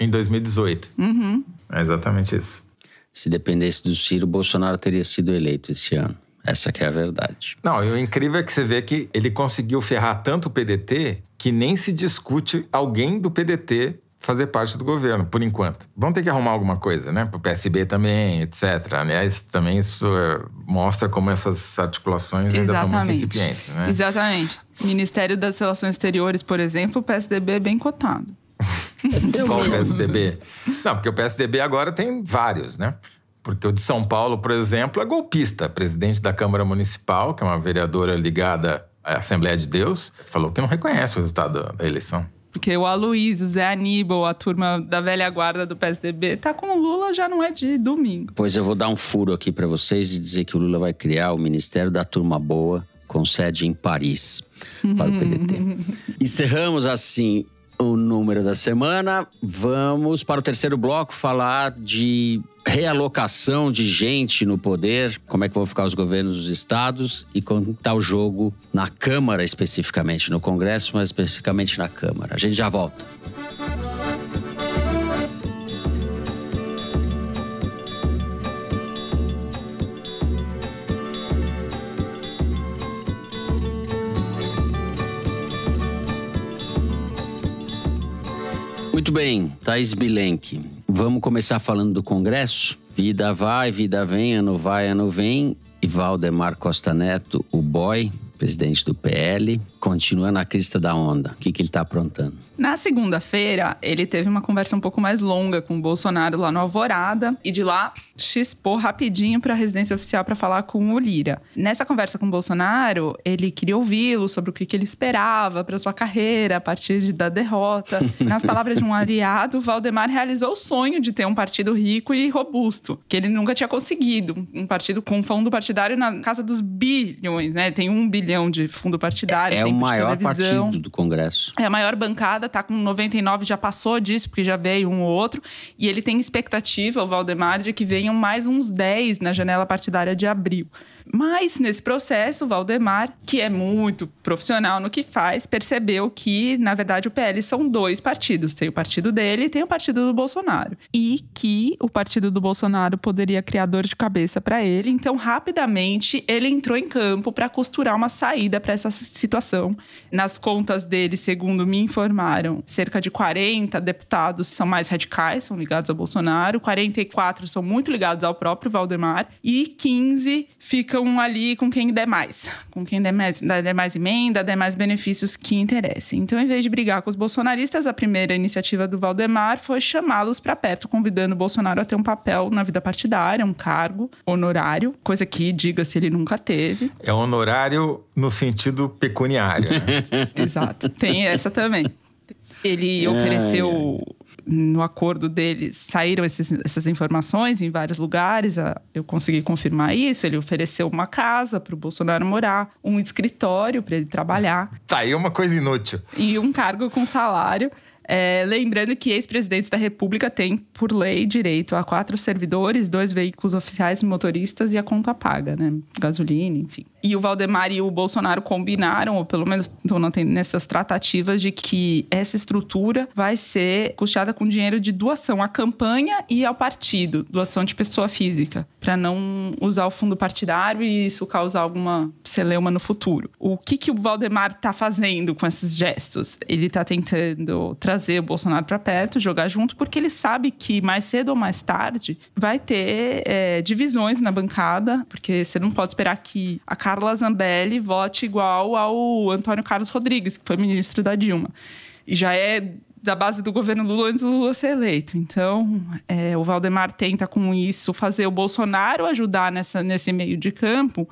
Em 2018. Uhum. É exatamente isso. Se dependesse do Ciro, Bolsonaro teria sido eleito esse ano. Essa que é a verdade. Não, e o incrível é que você vê que ele conseguiu ferrar tanto o PDT que nem se discute alguém do PDT fazer parte do governo, por enquanto. Vão ter que arrumar alguma coisa, né? Pro PSB também, etc. Aliás, também isso é, mostra como essas articulações ainda estão muito Exatamente. incipientes, né? Exatamente. Ministério das Relações Exteriores, por exemplo, o PSDB é bem cotado. Qual o PSDB? Não, porque o PSDB agora tem vários, né? Porque o de São Paulo, por exemplo, é golpista. Presidente da Câmara Municipal, que é uma vereadora ligada à Assembleia de Deus, falou que não reconhece o resultado da eleição. Porque o Aloysio, o Zé Aníbal, a turma da velha guarda do PSDB, tá com o Lula já não é de domingo. Pois eu vou dar um furo aqui para vocês e dizer que o Lula vai criar o Ministério da Turma Boa, com sede em Paris, para o PDT. Encerramos assim o número da semana. Vamos para o terceiro bloco falar de realocação de gente no poder, como é que vão ficar os governos dos estados e como está o jogo na Câmara especificamente, no Congresso, mas especificamente na Câmara. A gente já volta. Muito bem, Thaís Bilenque. Vamos começar falando do Congresso? Vida vai, vida vem, ano vai, ano vem. E Valdemar Costa Neto, o boy, presidente do PL, continua na crista da onda. O que, que ele está aprontando? Na segunda-feira, ele teve uma conversa um pouco mais longa com o Bolsonaro lá no Alvorada e de lá chispou rapidinho para a residência oficial para falar com o Lira. Nessa conversa com o Bolsonaro, ele queria ouvi-lo sobre o que, que ele esperava para sua carreira a partir de- da derrota. Nas palavras de um aliado, Valdemar realizou o sonho de ter um partido rico e robusto, que ele nunca tinha conseguido. Um partido com fundo partidário na casa dos bilhões, né? Tem um bilhão de fundo partidário. É o tempo de maior televisão. partido do Congresso. É a maior bancada, tá com 99, já passou disso, porque já veio um ou outro. E ele tem expectativa, o Valdemar, de que venham mais uns 10 na janela partidária de abril. Mas, nesse processo, o Valdemar, que é muito profissional no que faz, percebeu que, na verdade, o PL são dois partidos. Tem o partido dele e tem o partido do Bolsonaro. E que o partido do Bolsonaro poderia criar dor de cabeça para ele. Então, rapidamente, ele entrou em campo para costurar uma saída para essa situação. Nas contas dele, segundo me informaram, cerca de 40 deputados são mais radicais, são ligados ao Bolsonaro, 44 são muito ligados ao próprio Valdemar e 15 ficam ali com quem der mais, com quem der mais, der mais emenda, der mais benefícios que interessem. Então, em vez de brigar com os bolsonaristas, a primeira iniciativa do Valdemar foi chamá-los para perto, convidando o Bolsonaro a ter um papel na vida partidária, um cargo honorário, coisa que, diga-se, ele nunca teve. É honorário no sentido pecuniário. Né? Exato. Tem essa também. Ele Ai, ofereceu no acordo deles, saíram esses- essas informações em vários lugares. Eu consegui confirmar isso. Ele ofereceu uma casa para o Bolsonaro morar, um escritório para ele trabalhar tá aí uma coisa inútil. e um cargo com salário. É, lembrando que ex-presidentes da República têm, por lei, direito a quatro servidores, dois veículos oficiais motoristas e a conta paga, né? Gasolina, enfim. E o Valdemar e o Bolsonaro combinaram, ou pelo menos estão nessas tratativas, de que essa estrutura vai ser custeada com dinheiro de doação à campanha e ao partido, doação de pessoa física, para não usar o fundo partidário e isso causar alguma celeuma no futuro. O que, que o Valdemar está fazendo com esses gestos? Ele está tentando trazer o Bolsonaro para perto, jogar junto, porque ele sabe que mais cedo ou mais tarde vai ter é, divisões na bancada, porque você não pode esperar que a Carla Zambelli vote igual ao Antônio Carlos Rodrigues, que foi ministro da Dilma. E já é da base do governo Lula antes do Lula ser eleito. Então, é, o Valdemar tenta com isso fazer o Bolsonaro ajudar nessa, nesse meio de campo,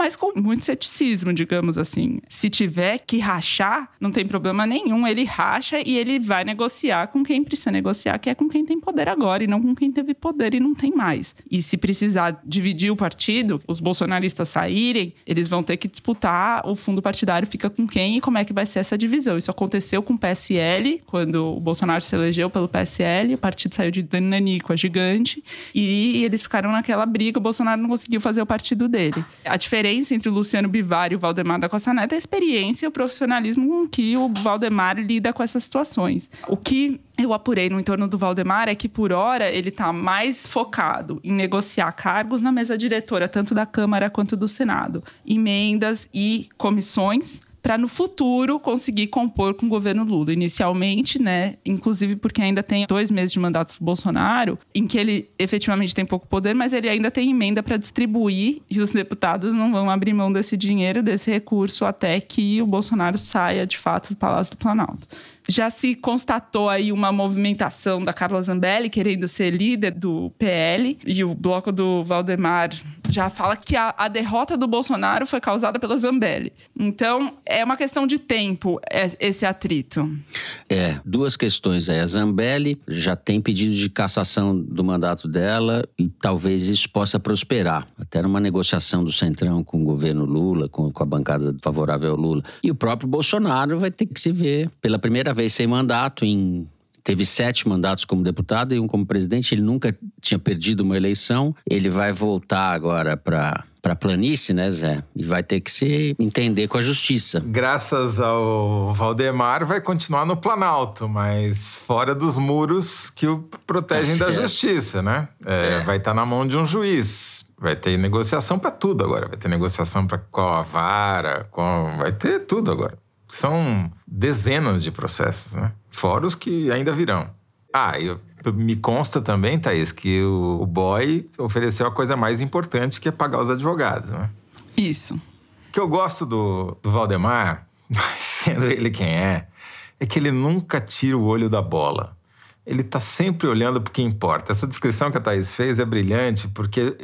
mas com muito ceticismo, digamos assim. Se tiver que rachar, não tem problema nenhum. Ele racha e ele vai negociar com quem precisa negociar, que é com quem tem poder agora e não com quem teve poder e não tem mais. E se precisar dividir o partido, os bolsonaristas saírem, eles vão ter que disputar o fundo partidário fica com quem e como é que vai ser essa divisão. Isso aconteceu com o PSL, quando o Bolsonaro se elegeu pelo PSL, o partido saiu de Nanico, a gigante, e eles ficaram naquela briga, o Bolsonaro não conseguiu fazer o partido dele. A diferença diferença entre o Luciano Bivar e o Valdemar da Costa Neto é a experiência e o profissionalismo com que o Valdemar lida com essas situações. O que eu apurei no entorno do Valdemar é que, por hora, ele está mais focado em negociar cargos na mesa diretora, tanto da Câmara quanto do Senado, emendas e comissões para no futuro conseguir compor com o governo Lula. Inicialmente, né, inclusive porque ainda tem dois meses de mandato do Bolsonaro, em que ele efetivamente tem pouco poder, mas ele ainda tem emenda para distribuir e os deputados não vão abrir mão desse dinheiro, desse recurso, até que o Bolsonaro saia de fato do Palácio do Planalto já se constatou aí uma movimentação da Carla Zambelli querendo ser líder do PL e o bloco do Valdemar já fala que a, a derrota do Bolsonaro foi causada pela Zambelli. Então, é uma questão de tempo é, esse atrito. É, duas questões aí. A Zambelli já tem pedido de cassação do mandato dela e talvez isso possa prosperar, até numa negociação do Centrão com o governo Lula, com, com a bancada favorável ao Lula. E o próprio Bolsonaro vai ter que se ver pela primeira vez sem mandato em teve sete mandatos como deputado e um como presidente. Ele nunca tinha perdido uma eleição. Ele vai voltar agora para para planície, né, Zé? E vai ter que se entender com a justiça. Graças ao Valdemar, vai continuar no Planalto, mas fora dos muros que o protegem tá da justiça, né? É, é. Vai estar tá na mão de um juiz. Vai ter negociação para tudo agora. Vai ter negociação para qual a vara, com... vai ter tudo agora. São dezenas de processos, né? Fora os que ainda virão. Ah, eu, me consta também, Thaís, que o, o boy ofereceu a coisa mais importante, que é pagar os advogados, né? Isso. O que eu gosto do, do Valdemar, sendo ele quem é, é que ele nunca tira o olho da bola ele está sempre olhando para o que importa. Essa descrição que a Thaís fez é brilhante, porque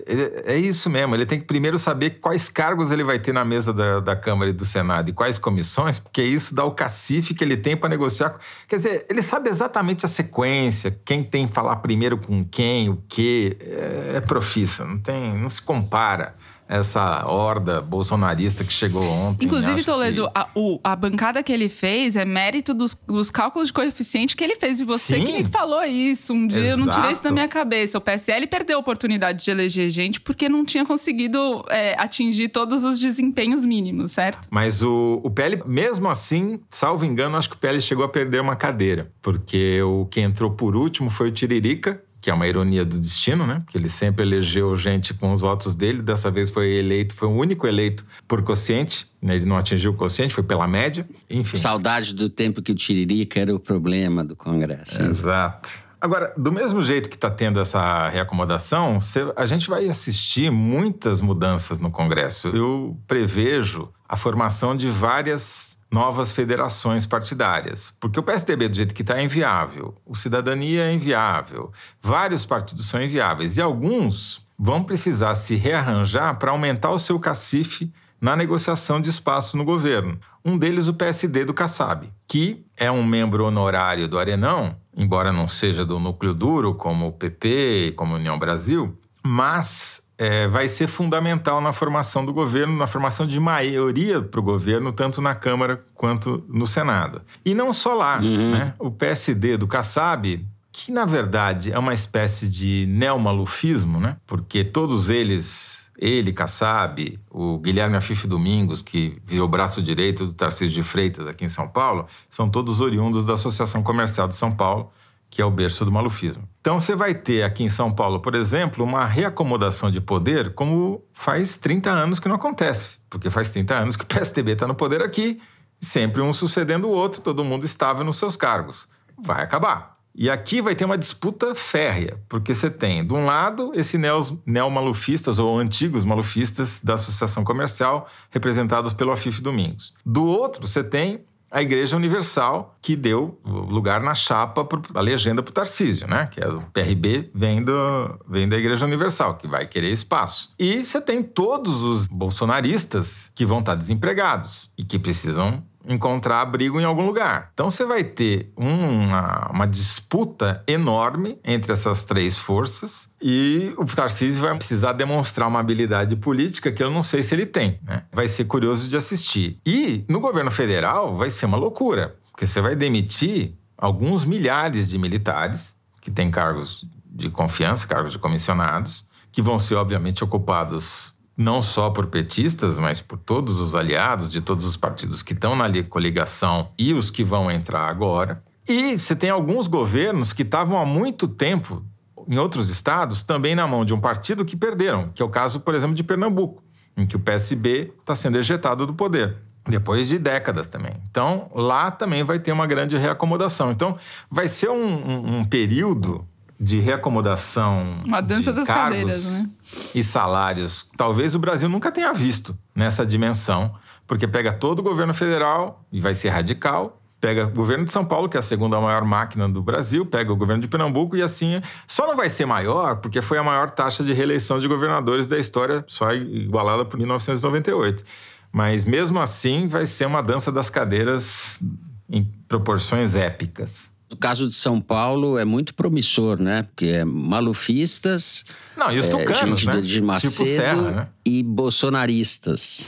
é isso mesmo. Ele tem que primeiro saber quais cargos ele vai ter na mesa da, da Câmara e do Senado e quais comissões, porque isso dá o cacife que ele tem para negociar. Quer dizer, ele sabe exatamente a sequência, quem tem que falar primeiro com quem, o quê. É, é profissa, não, tem, não se compara essa horda bolsonarista que chegou ontem. Inclusive, Toledo, que... a, o, a, bancada que ele fez é mérito dos, dos, cálculos de coeficiente que ele fez. E você Sim. que me falou isso um dia, Exato. eu não tirei isso da minha cabeça. O PSL perdeu a oportunidade de eleger gente porque não tinha conseguido é, atingir todos os desempenhos mínimos, certo? Mas o, o PL, mesmo assim, salvo engano, acho que o PL chegou a perder uma cadeira. Porque o que entrou por último foi o Tiririca, que é uma ironia do destino, né? Porque ele sempre elegeu gente com os votos dele, dessa vez foi eleito, foi o único eleito por quociente, né? ele não atingiu o quociente, foi pela média, enfim. Saudade do tempo que o Tiririca era o problema do Congresso. Exato. Agora, do mesmo jeito que está tendo essa reacomodação, a gente vai assistir muitas mudanças no Congresso. Eu prevejo a formação de várias novas federações partidárias. Porque o PSDB, do jeito que está, é inviável. O Cidadania é inviável. Vários partidos são inviáveis. E alguns vão precisar se rearranjar para aumentar o seu cacife na negociação de espaço no governo. Um deles, o PSD do Kassab, que é um membro honorário do Arenão, embora não seja do núcleo duro, como o PP como a União Brasil, mas é, vai ser fundamental na formação do governo, na formação de maioria para o governo, tanto na Câmara quanto no Senado. E não só lá, uhum. né? O PSD do Kassab, que na verdade é uma espécie de neomalufismo, né? Porque todos eles ele, Kassab, o Guilherme Afif Domingos, que virou braço direito do Tarcísio de Freitas aqui em São Paulo, são todos oriundos da Associação Comercial de São Paulo, que é o berço do malufismo. Então você vai ter aqui em São Paulo, por exemplo, uma reacomodação de poder como faz 30 anos que não acontece. Porque faz 30 anos que o PSDB está no poder aqui, sempre um sucedendo o outro, todo mundo estável nos seus cargos. Vai acabar. E aqui vai ter uma disputa férrea, porque você tem, de um lado, esses neomalufistas ou antigos malufistas da Associação Comercial, representados pelo Afif Domingos. Do outro, você tem a Igreja Universal, que deu lugar na chapa, a legenda para o Tarcísio, né? Que é o PRB vem, do, vem da Igreja Universal, que vai querer espaço. E você tem todos os bolsonaristas que vão estar desempregados e que precisam encontrar abrigo em algum lugar. Então você vai ter uma, uma, disputa enorme entre essas três forças e o Tarcísio vai precisar demonstrar uma habilidade política que eu não sei se ele tem. Né? Vai ser curioso de assistir. E no governo federal vai ser uma loucura, porque você vai demitir alguns milhares de militares que têm cargos de confiança, cargos de comissionados, que vão ser obviamente ocupados não só por petistas, mas por todos os aliados de todos os partidos que estão na coligação e os que vão entrar agora. E você tem alguns governos que estavam há muito tempo em outros estados também na mão de um partido que perderam, que é o caso, por exemplo, de Pernambuco, em que o PSB está sendo ejetado do poder. Depois de décadas também. Então, lá também vai ter uma grande reacomodação. Então, vai ser um, um, um período de reacomodação. Uma dança de das cargos cadeiras, né? E salários. Talvez o Brasil nunca tenha visto nessa dimensão, porque pega todo o governo federal e vai ser radical. Pega o governo de São Paulo, que é a segunda maior máquina do Brasil, pega o governo de Pernambuco e assim. Só não vai ser maior porque foi a maior taxa de reeleição de governadores da história, só igualada por 1998. Mas mesmo assim, vai ser uma dança das cadeiras em proporções épicas. No caso de São Paulo é muito promissor, né? Porque é malufistas. Não, e os tucanos, é, gente né? de Macedo tipo Serra, né? e bolsonaristas.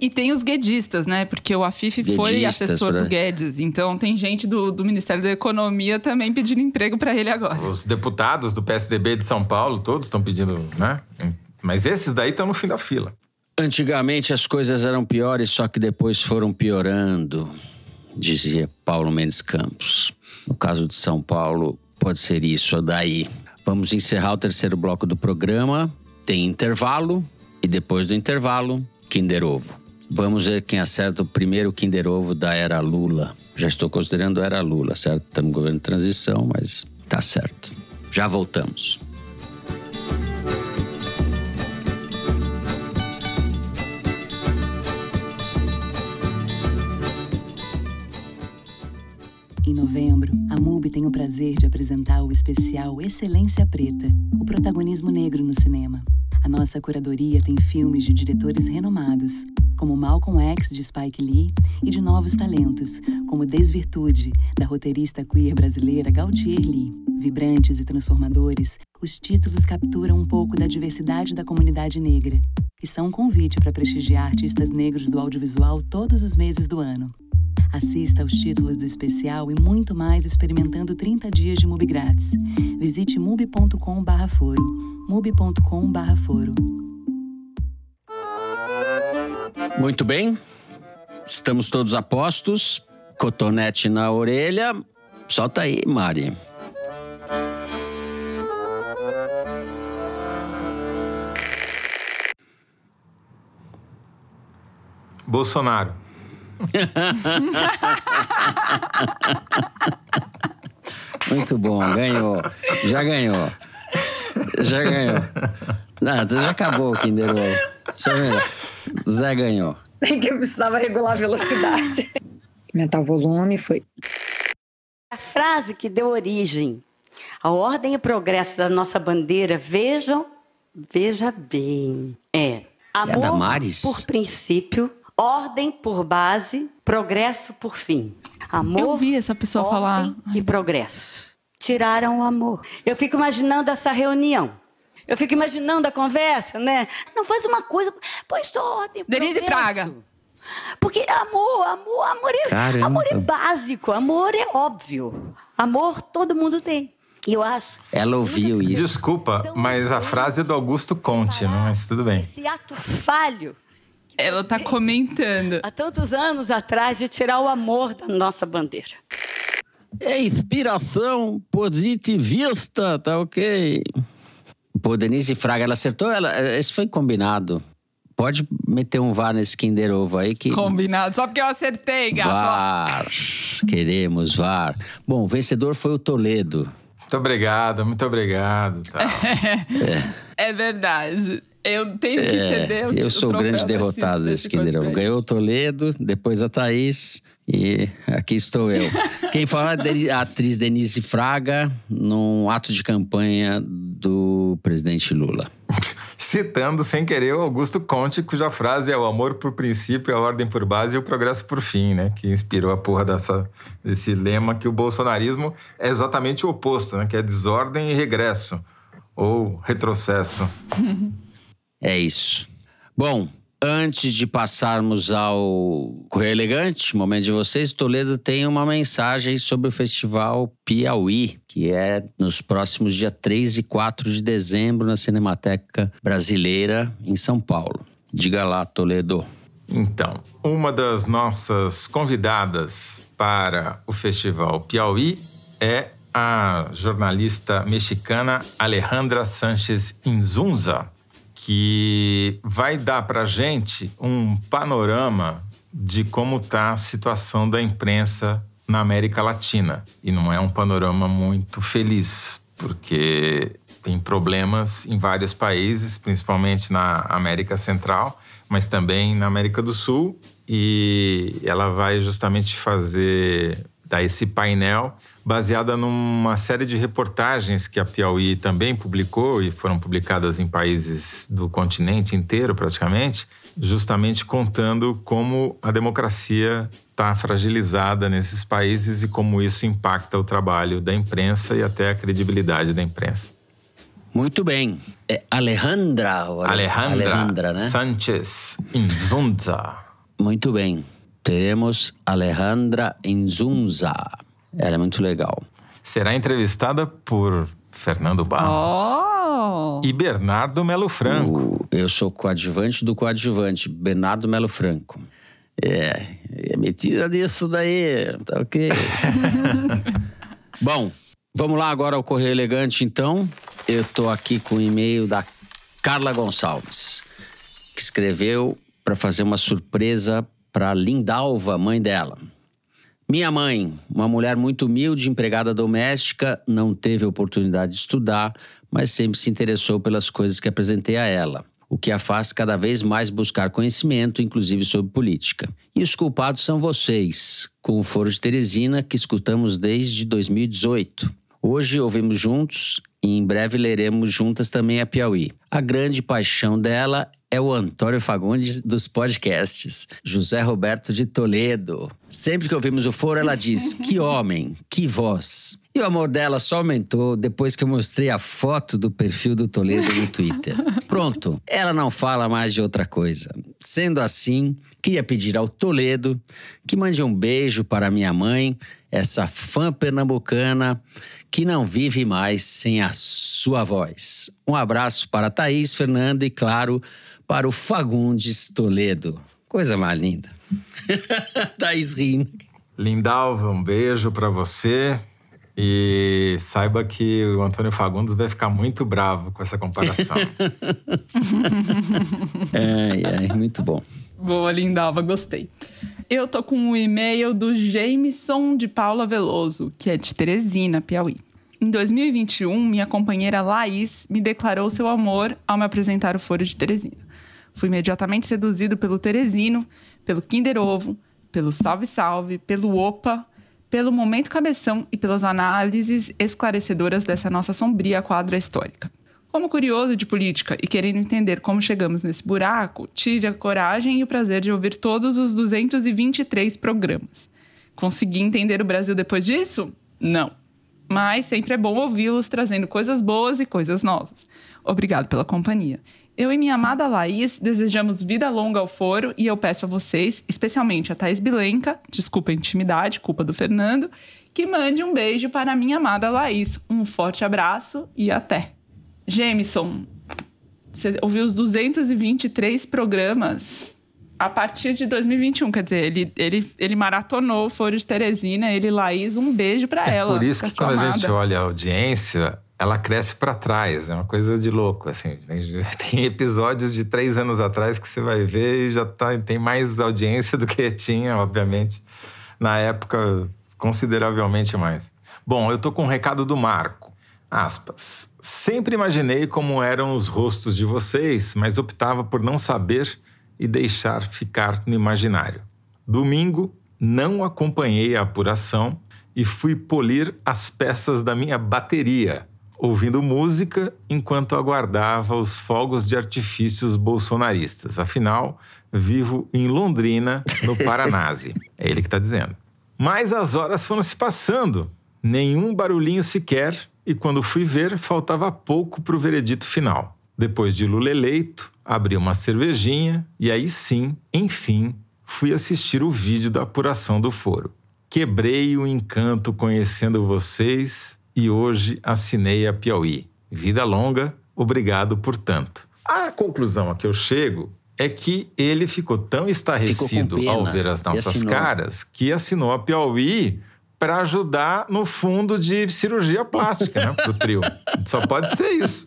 E tem os guedistas, né? Porque o Afif foi assessor pra- do Guedes. Então tem gente do, do Ministério da Economia também pedindo emprego para ele agora. Os deputados do PSDB de São Paulo, todos estão pedindo, né? Mas esses daí estão no fim da fila. Antigamente as coisas eram piores, só que depois foram piorando, dizia Paulo Mendes Campos. No caso de São Paulo, pode ser isso daí. Vamos encerrar o terceiro bloco do programa. Tem intervalo e depois do intervalo, Kinder Ovo. Vamos ver quem acerta o primeiro Kinder Ovo da era Lula. Já estou considerando a era Lula, certo? Estamos no governo de transição, mas tá certo. Já voltamos. Em novembro, a MUBI tem o prazer de apresentar o especial Excelência Preta, o protagonismo negro no cinema. A nossa curadoria tem filmes de diretores renomados, como Malcolm X, de Spike Lee, e de novos talentos, como Desvirtude, da roteirista queer brasileira Gautier Lee. Vibrantes e transformadores, os títulos capturam um pouco da diversidade da comunidade negra e são um convite para prestigiar artistas negros do audiovisual todos os meses do ano. Assista aos títulos do especial e muito mais experimentando 30 dias de MUBI grátis. Visite mubi.com/foro. mubi.com/foro. Muito bem. Estamos todos a postos. Cotonete na orelha. Solta aí, Mari. Bolsonaro. Muito bom, ganhou. Já ganhou. Já ganhou. Não, já acabou o Kinder Ovo. Deixa eu ver. Zé ganhou. Bem que eu precisava regular a velocidade. Aumentar o volume foi. A frase que deu origem à ordem e progresso da nossa bandeira, vejam, veja bem, é a amor Damares? por princípio, ordem por base, progresso por fim. Amor, Eu vi essa pessoa falar. e progresso. Tiraram o amor. Eu fico imaginando essa reunião. Eu fico imaginando a conversa, né? Não faz uma coisa, põe só ordem. Denise progresso. Fraga. Porque amor, amor, amor é, Caramba. amor é básico, amor é óbvio. Amor todo mundo tem. E eu acho Ela ouviu isso. Desculpa, mas a frase é do Augusto Conte, né? mas tudo bem. esse ato falho Ela tá comentando. há tantos anos atrás de tirar o amor da nossa bandeira. É inspiração positivista, tá ok. Pô, Denise Fraga, ela acertou? Ela, esse foi combinado. Pode meter um VAR nesse Kinder Ovo aí que. Combinado. Só porque eu acertei, gato. VAR. Queremos VAR. Bom, o vencedor foi o Toledo. Muito obrigado, muito obrigado. Tá. É verdade. Eu tenho que É, ceder o eu sou o grande derrotado desse Kinderão. Ganhou o Toledo, depois a Thaís e aqui estou eu. Quem fala é a atriz Denise Fraga, num ato de campanha do presidente Lula. Citando sem querer o Augusto Conte, cuja frase é o amor por princípio, a ordem por base e o progresso por fim, né? Que inspirou a porra dessa, desse lema que o bolsonarismo é exatamente o oposto, né? Que é desordem e regresso. Ou retrocesso. É isso. Bom, antes de passarmos ao Correio Elegante, momento de vocês, Toledo tem uma mensagem sobre o Festival Piauí, que é nos próximos dias 3 e 4 de dezembro na Cinemateca Brasileira, em São Paulo. Diga lá, Toledo. Então, uma das nossas convidadas para o Festival Piauí é a jornalista mexicana Alejandra Sánchez Inzunza, que vai dar para gente um panorama de como está a situação da imprensa na América Latina. E não é um panorama muito feliz, porque tem problemas em vários países, principalmente na América Central, mas também na América do Sul. E ela vai justamente fazer dar esse painel baseada numa série de reportagens que a Piauí também publicou e foram publicadas em países do continente inteiro, praticamente, justamente contando como a democracia está fragilizada nesses países e como isso impacta o trabalho da imprensa e até a credibilidade da imprensa. Muito bem. É Alejandra. Alejandra, Alejandra, né? Sanchez Inzunza. Muito bem. Teremos Alejandra Inzunza. Ela é muito legal. Será entrevistada por Fernando Barros Oh! e Bernardo Melo Franco. Eu sou coadjuvante do coadjuvante, Bernardo Melo Franco. É, é mentira disso daí, tá ok? Bom, vamos lá agora ao Correio Elegante, então. Eu tô aqui com o e-mail da Carla Gonçalves, que escreveu para fazer uma surpresa para Lindalva, mãe dela. Minha mãe, uma mulher muito humilde, empregada doméstica, não teve oportunidade de estudar, mas sempre se interessou pelas coisas que apresentei a ela, o que a faz cada vez mais buscar conhecimento, inclusive sobre política. E os culpados são vocês, com o Foro de Teresina, que escutamos desde 2018. Hoje ouvimos juntos e em breve leremos juntas também a Piauí. A grande paixão dela é o Antônio Fagundes dos podcasts, José Roberto de Toledo. Sempre que ouvimos o foro, ela diz: que homem, que voz. E o amor dela só aumentou depois que eu mostrei a foto do perfil do Toledo no Twitter. Pronto, ela não fala mais de outra coisa. Sendo assim, queria pedir ao Toledo que mande um beijo para minha mãe, essa fã pernambucana que não vive mais sem a sua voz. Um abraço para Thaís, Fernando e, claro, para o Fagundes Toledo. Coisa mais linda. Thaís rindo. Lindalva, um beijo para você. E saiba que o Antônio Fagundes vai ficar muito bravo com essa comparação. Ai, ai, muito bom. Boa, Lindalva, gostei. Eu tô com um e-mail do Jameson de Paula Veloso, que é de Teresina, Piauí. Em 2021, minha companheira Laís me declarou seu amor ao me apresentar o Foro de Teresina. Fui imediatamente seduzido pelo Teresino, pelo Kinder Ovo, pelo Salve Salve, pelo Opa, pelo Momento Cabeção e pelas análises esclarecedoras dessa nossa sombria quadra histórica. Como curioso de política e querendo entender como chegamos nesse buraco, tive a coragem e o prazer de ouvir todos os 223 programas. Consegui entender o Brasil depois disso? Não. Mas sempre é bom ouvi-los trazendo coisas boas e coisas novas. Obrigado pela companhia. Eu e minha amada Laís desejamos vida longa ao foro e eu peço a vocês, especialmente a Thais Bilenca, desculpa a intimidade, culpa do Fernando, que mande um beijo para a minha amada Laís. Um forte abraço e até. Jameson, você ouviu os 223 programas a partir de 2021, quer dizer, ele, ele, ele maratonou o Foro de Teresina, ele e Laís, um beijo para ela. Por isso que quando a amada. gente olha a audiência, ela cresce para trás. É uma coisa de louco. Assim, tem episódios de três anos atrás que você vai ver e já tá, tem mais audiência do que tinha, obviamente, na época, consideravelmente mais. Bom, eu tô com um recado do Marco. Aspas. Sempre imaginei como eram os rostos de vocês, mas optava por não saber e deixar ficar no imaginário. Domingo, não acompanhei a apuração e fui polir as peças da minha bateria, ouvindo música enquanto aguardava os fogos de artifícios bolsonaristas. Afinal, vivo em Londrina, no Paranase. é ele que está dizendo. Mas as horas foram se passando, nenhum barulhinho sequer e quando fui ver, faltava pouco para o veredito final. Depois de Lula eleito, abri uma cervejinha e aí sim, enfim, fui assistir o vídeo da apuração do foro. Quebrei o encanto conhecendo vocês e hoje assinei a Piauí. Vida longa, obrigado por tanto. A conclusão a que eu chego é que ele ficou tão estarrecido ficou ao ver as nossas caras que assinou a Piauí para ajudar no fundo de cirurgia plástica, né? Pro trio. Só pode ser isso.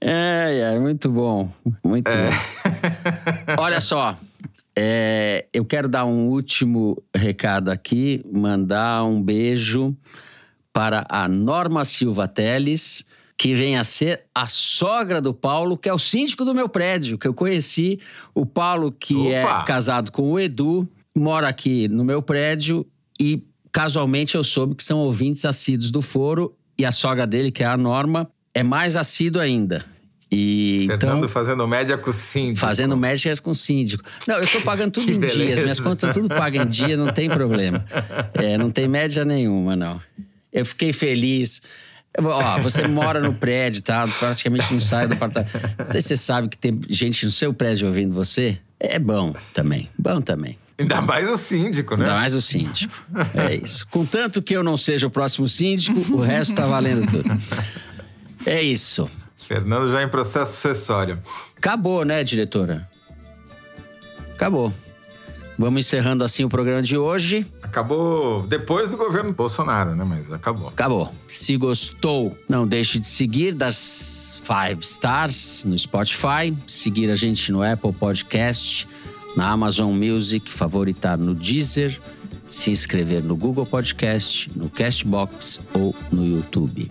É, é muito bom. Muito é. bom. Olha só. É, eu quero dar um último recado aqui, mandar um beijo para a Norma Silva Teles, que vem a ser a sogra do Paulo, que é o síndico do meu prédio, que eu conheci. O Paulo, que é Opa. é casado com o Edu, mora aqui no meu prédio e casualmente eu soube que são ouvintes assíduos do foro e a sogra dele, que é a Norma, é mais assíduo ainda. E, Fernando então, fazendo média com o síndico. Fazendo média com o síndico. Não, eu estou pagando tudo em beleza. dias. Minhas contas tudo paga em dia, não tem problema. É, não tem média nenhuma, não. Eu fiquei feliz. Ó, você mora no prédio, tá? Praticamente não sai do apartamento. Você sabe que tem gente no seu prédio ouvindo você? É bom também. Bom também. Ainda mais o síndico, né? Ainda mais o síndico. É isso. Contanto que eu não seja o próximo síndico, o resto tá valendo tudo. É isso. Fernando já em processo sucessório. Acabou, né, diretora? Acabou. Vamos encerrando assim o programa de hoje. Acabou depois do governo Bolsonaro, né? Mas acabou. Acabou. Se gostou, não deixe de seguir das Five Stars no Spotify, seguir a gente no Apple Podcast na Amazon Music, favoritar no Deezer, se inscrever no Google Podcast, no Castbox ou no YouTube.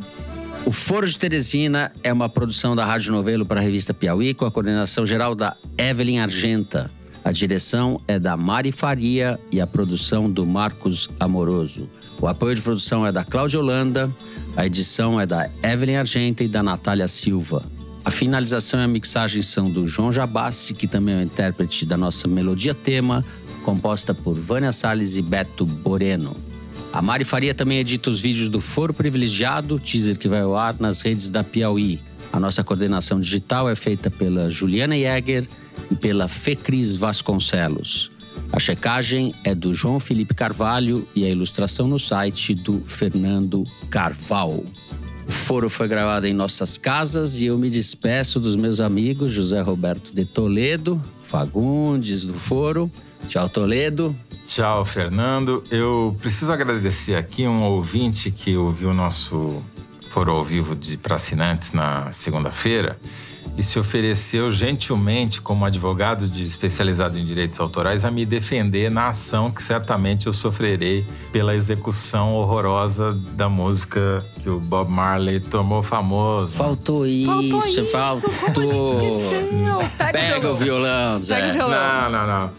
O Foro de Teresina é uma produção da Rádio Novelo para a revista Piauí, com a coordenação geral da Evelyn Argenta. A direção é da Mari Faria e a produção do Marcos Amoroso. O apoio de produção é da Cláudia Holanda, a edição é da Evelyn Argenta e da Natália Silva. A finalização e a mixagem são do João Jabassi, que também é o intérprete da nossa melodia tema, composta por Vânia Salles e Beto Boreno. A Mari Faria também edita os vídeos do Foro Privilegiado, teaser que vai ao ar nas redes da Piauí. A nossa coordenação digital é feita pela Juliana Jäger e pela Fecris Vasconcelos. A checagem é do João Felipe Carvalho e a ilustração no site do Fernando Carval. O foro foi gravado em nossas casas e eu me despeço dos meus amigos José Roberto de Toledo, Fagundes do Foro. Tchau, Toledo. Tchau, Fernando. Eu preciso agradecer aqui um ouvinte que ouviu o nosso foro ao vivo para assinantes na segunda-feira e se ofereceu gentilmente, como advogado de especializado em direitos autorais, a me defender na ação que certamente eu sofrerei pela execução horrorosa da música que o Bob Marley tomou famoso. Faltou isso, faltou. faltou. Pega, Pega o violão, Zé. Pega o violão. Não, não, não.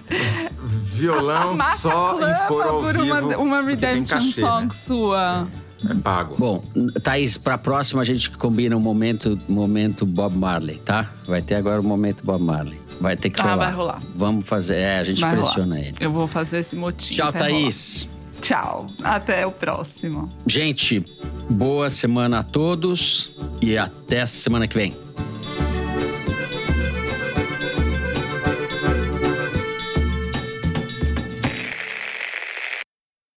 Violão só em foro ao por vivo. Uma, uma redemption cachê, song né? sua. É pago. Bom, Thaís, pra próxima a gente combina um momento, momento Bob Marley, tá? Vai ter agora o um momento Bob Marley. Vai ter que tá, rolar. vai rolar. Vamos fazer. É, a gente vai pressiona rolar. ele. Eu vou fazer esse motivo. Tchau, Thaís. Rolar. Tchau. Até o próximo. Gente, boa semana a todos e até semana que vem.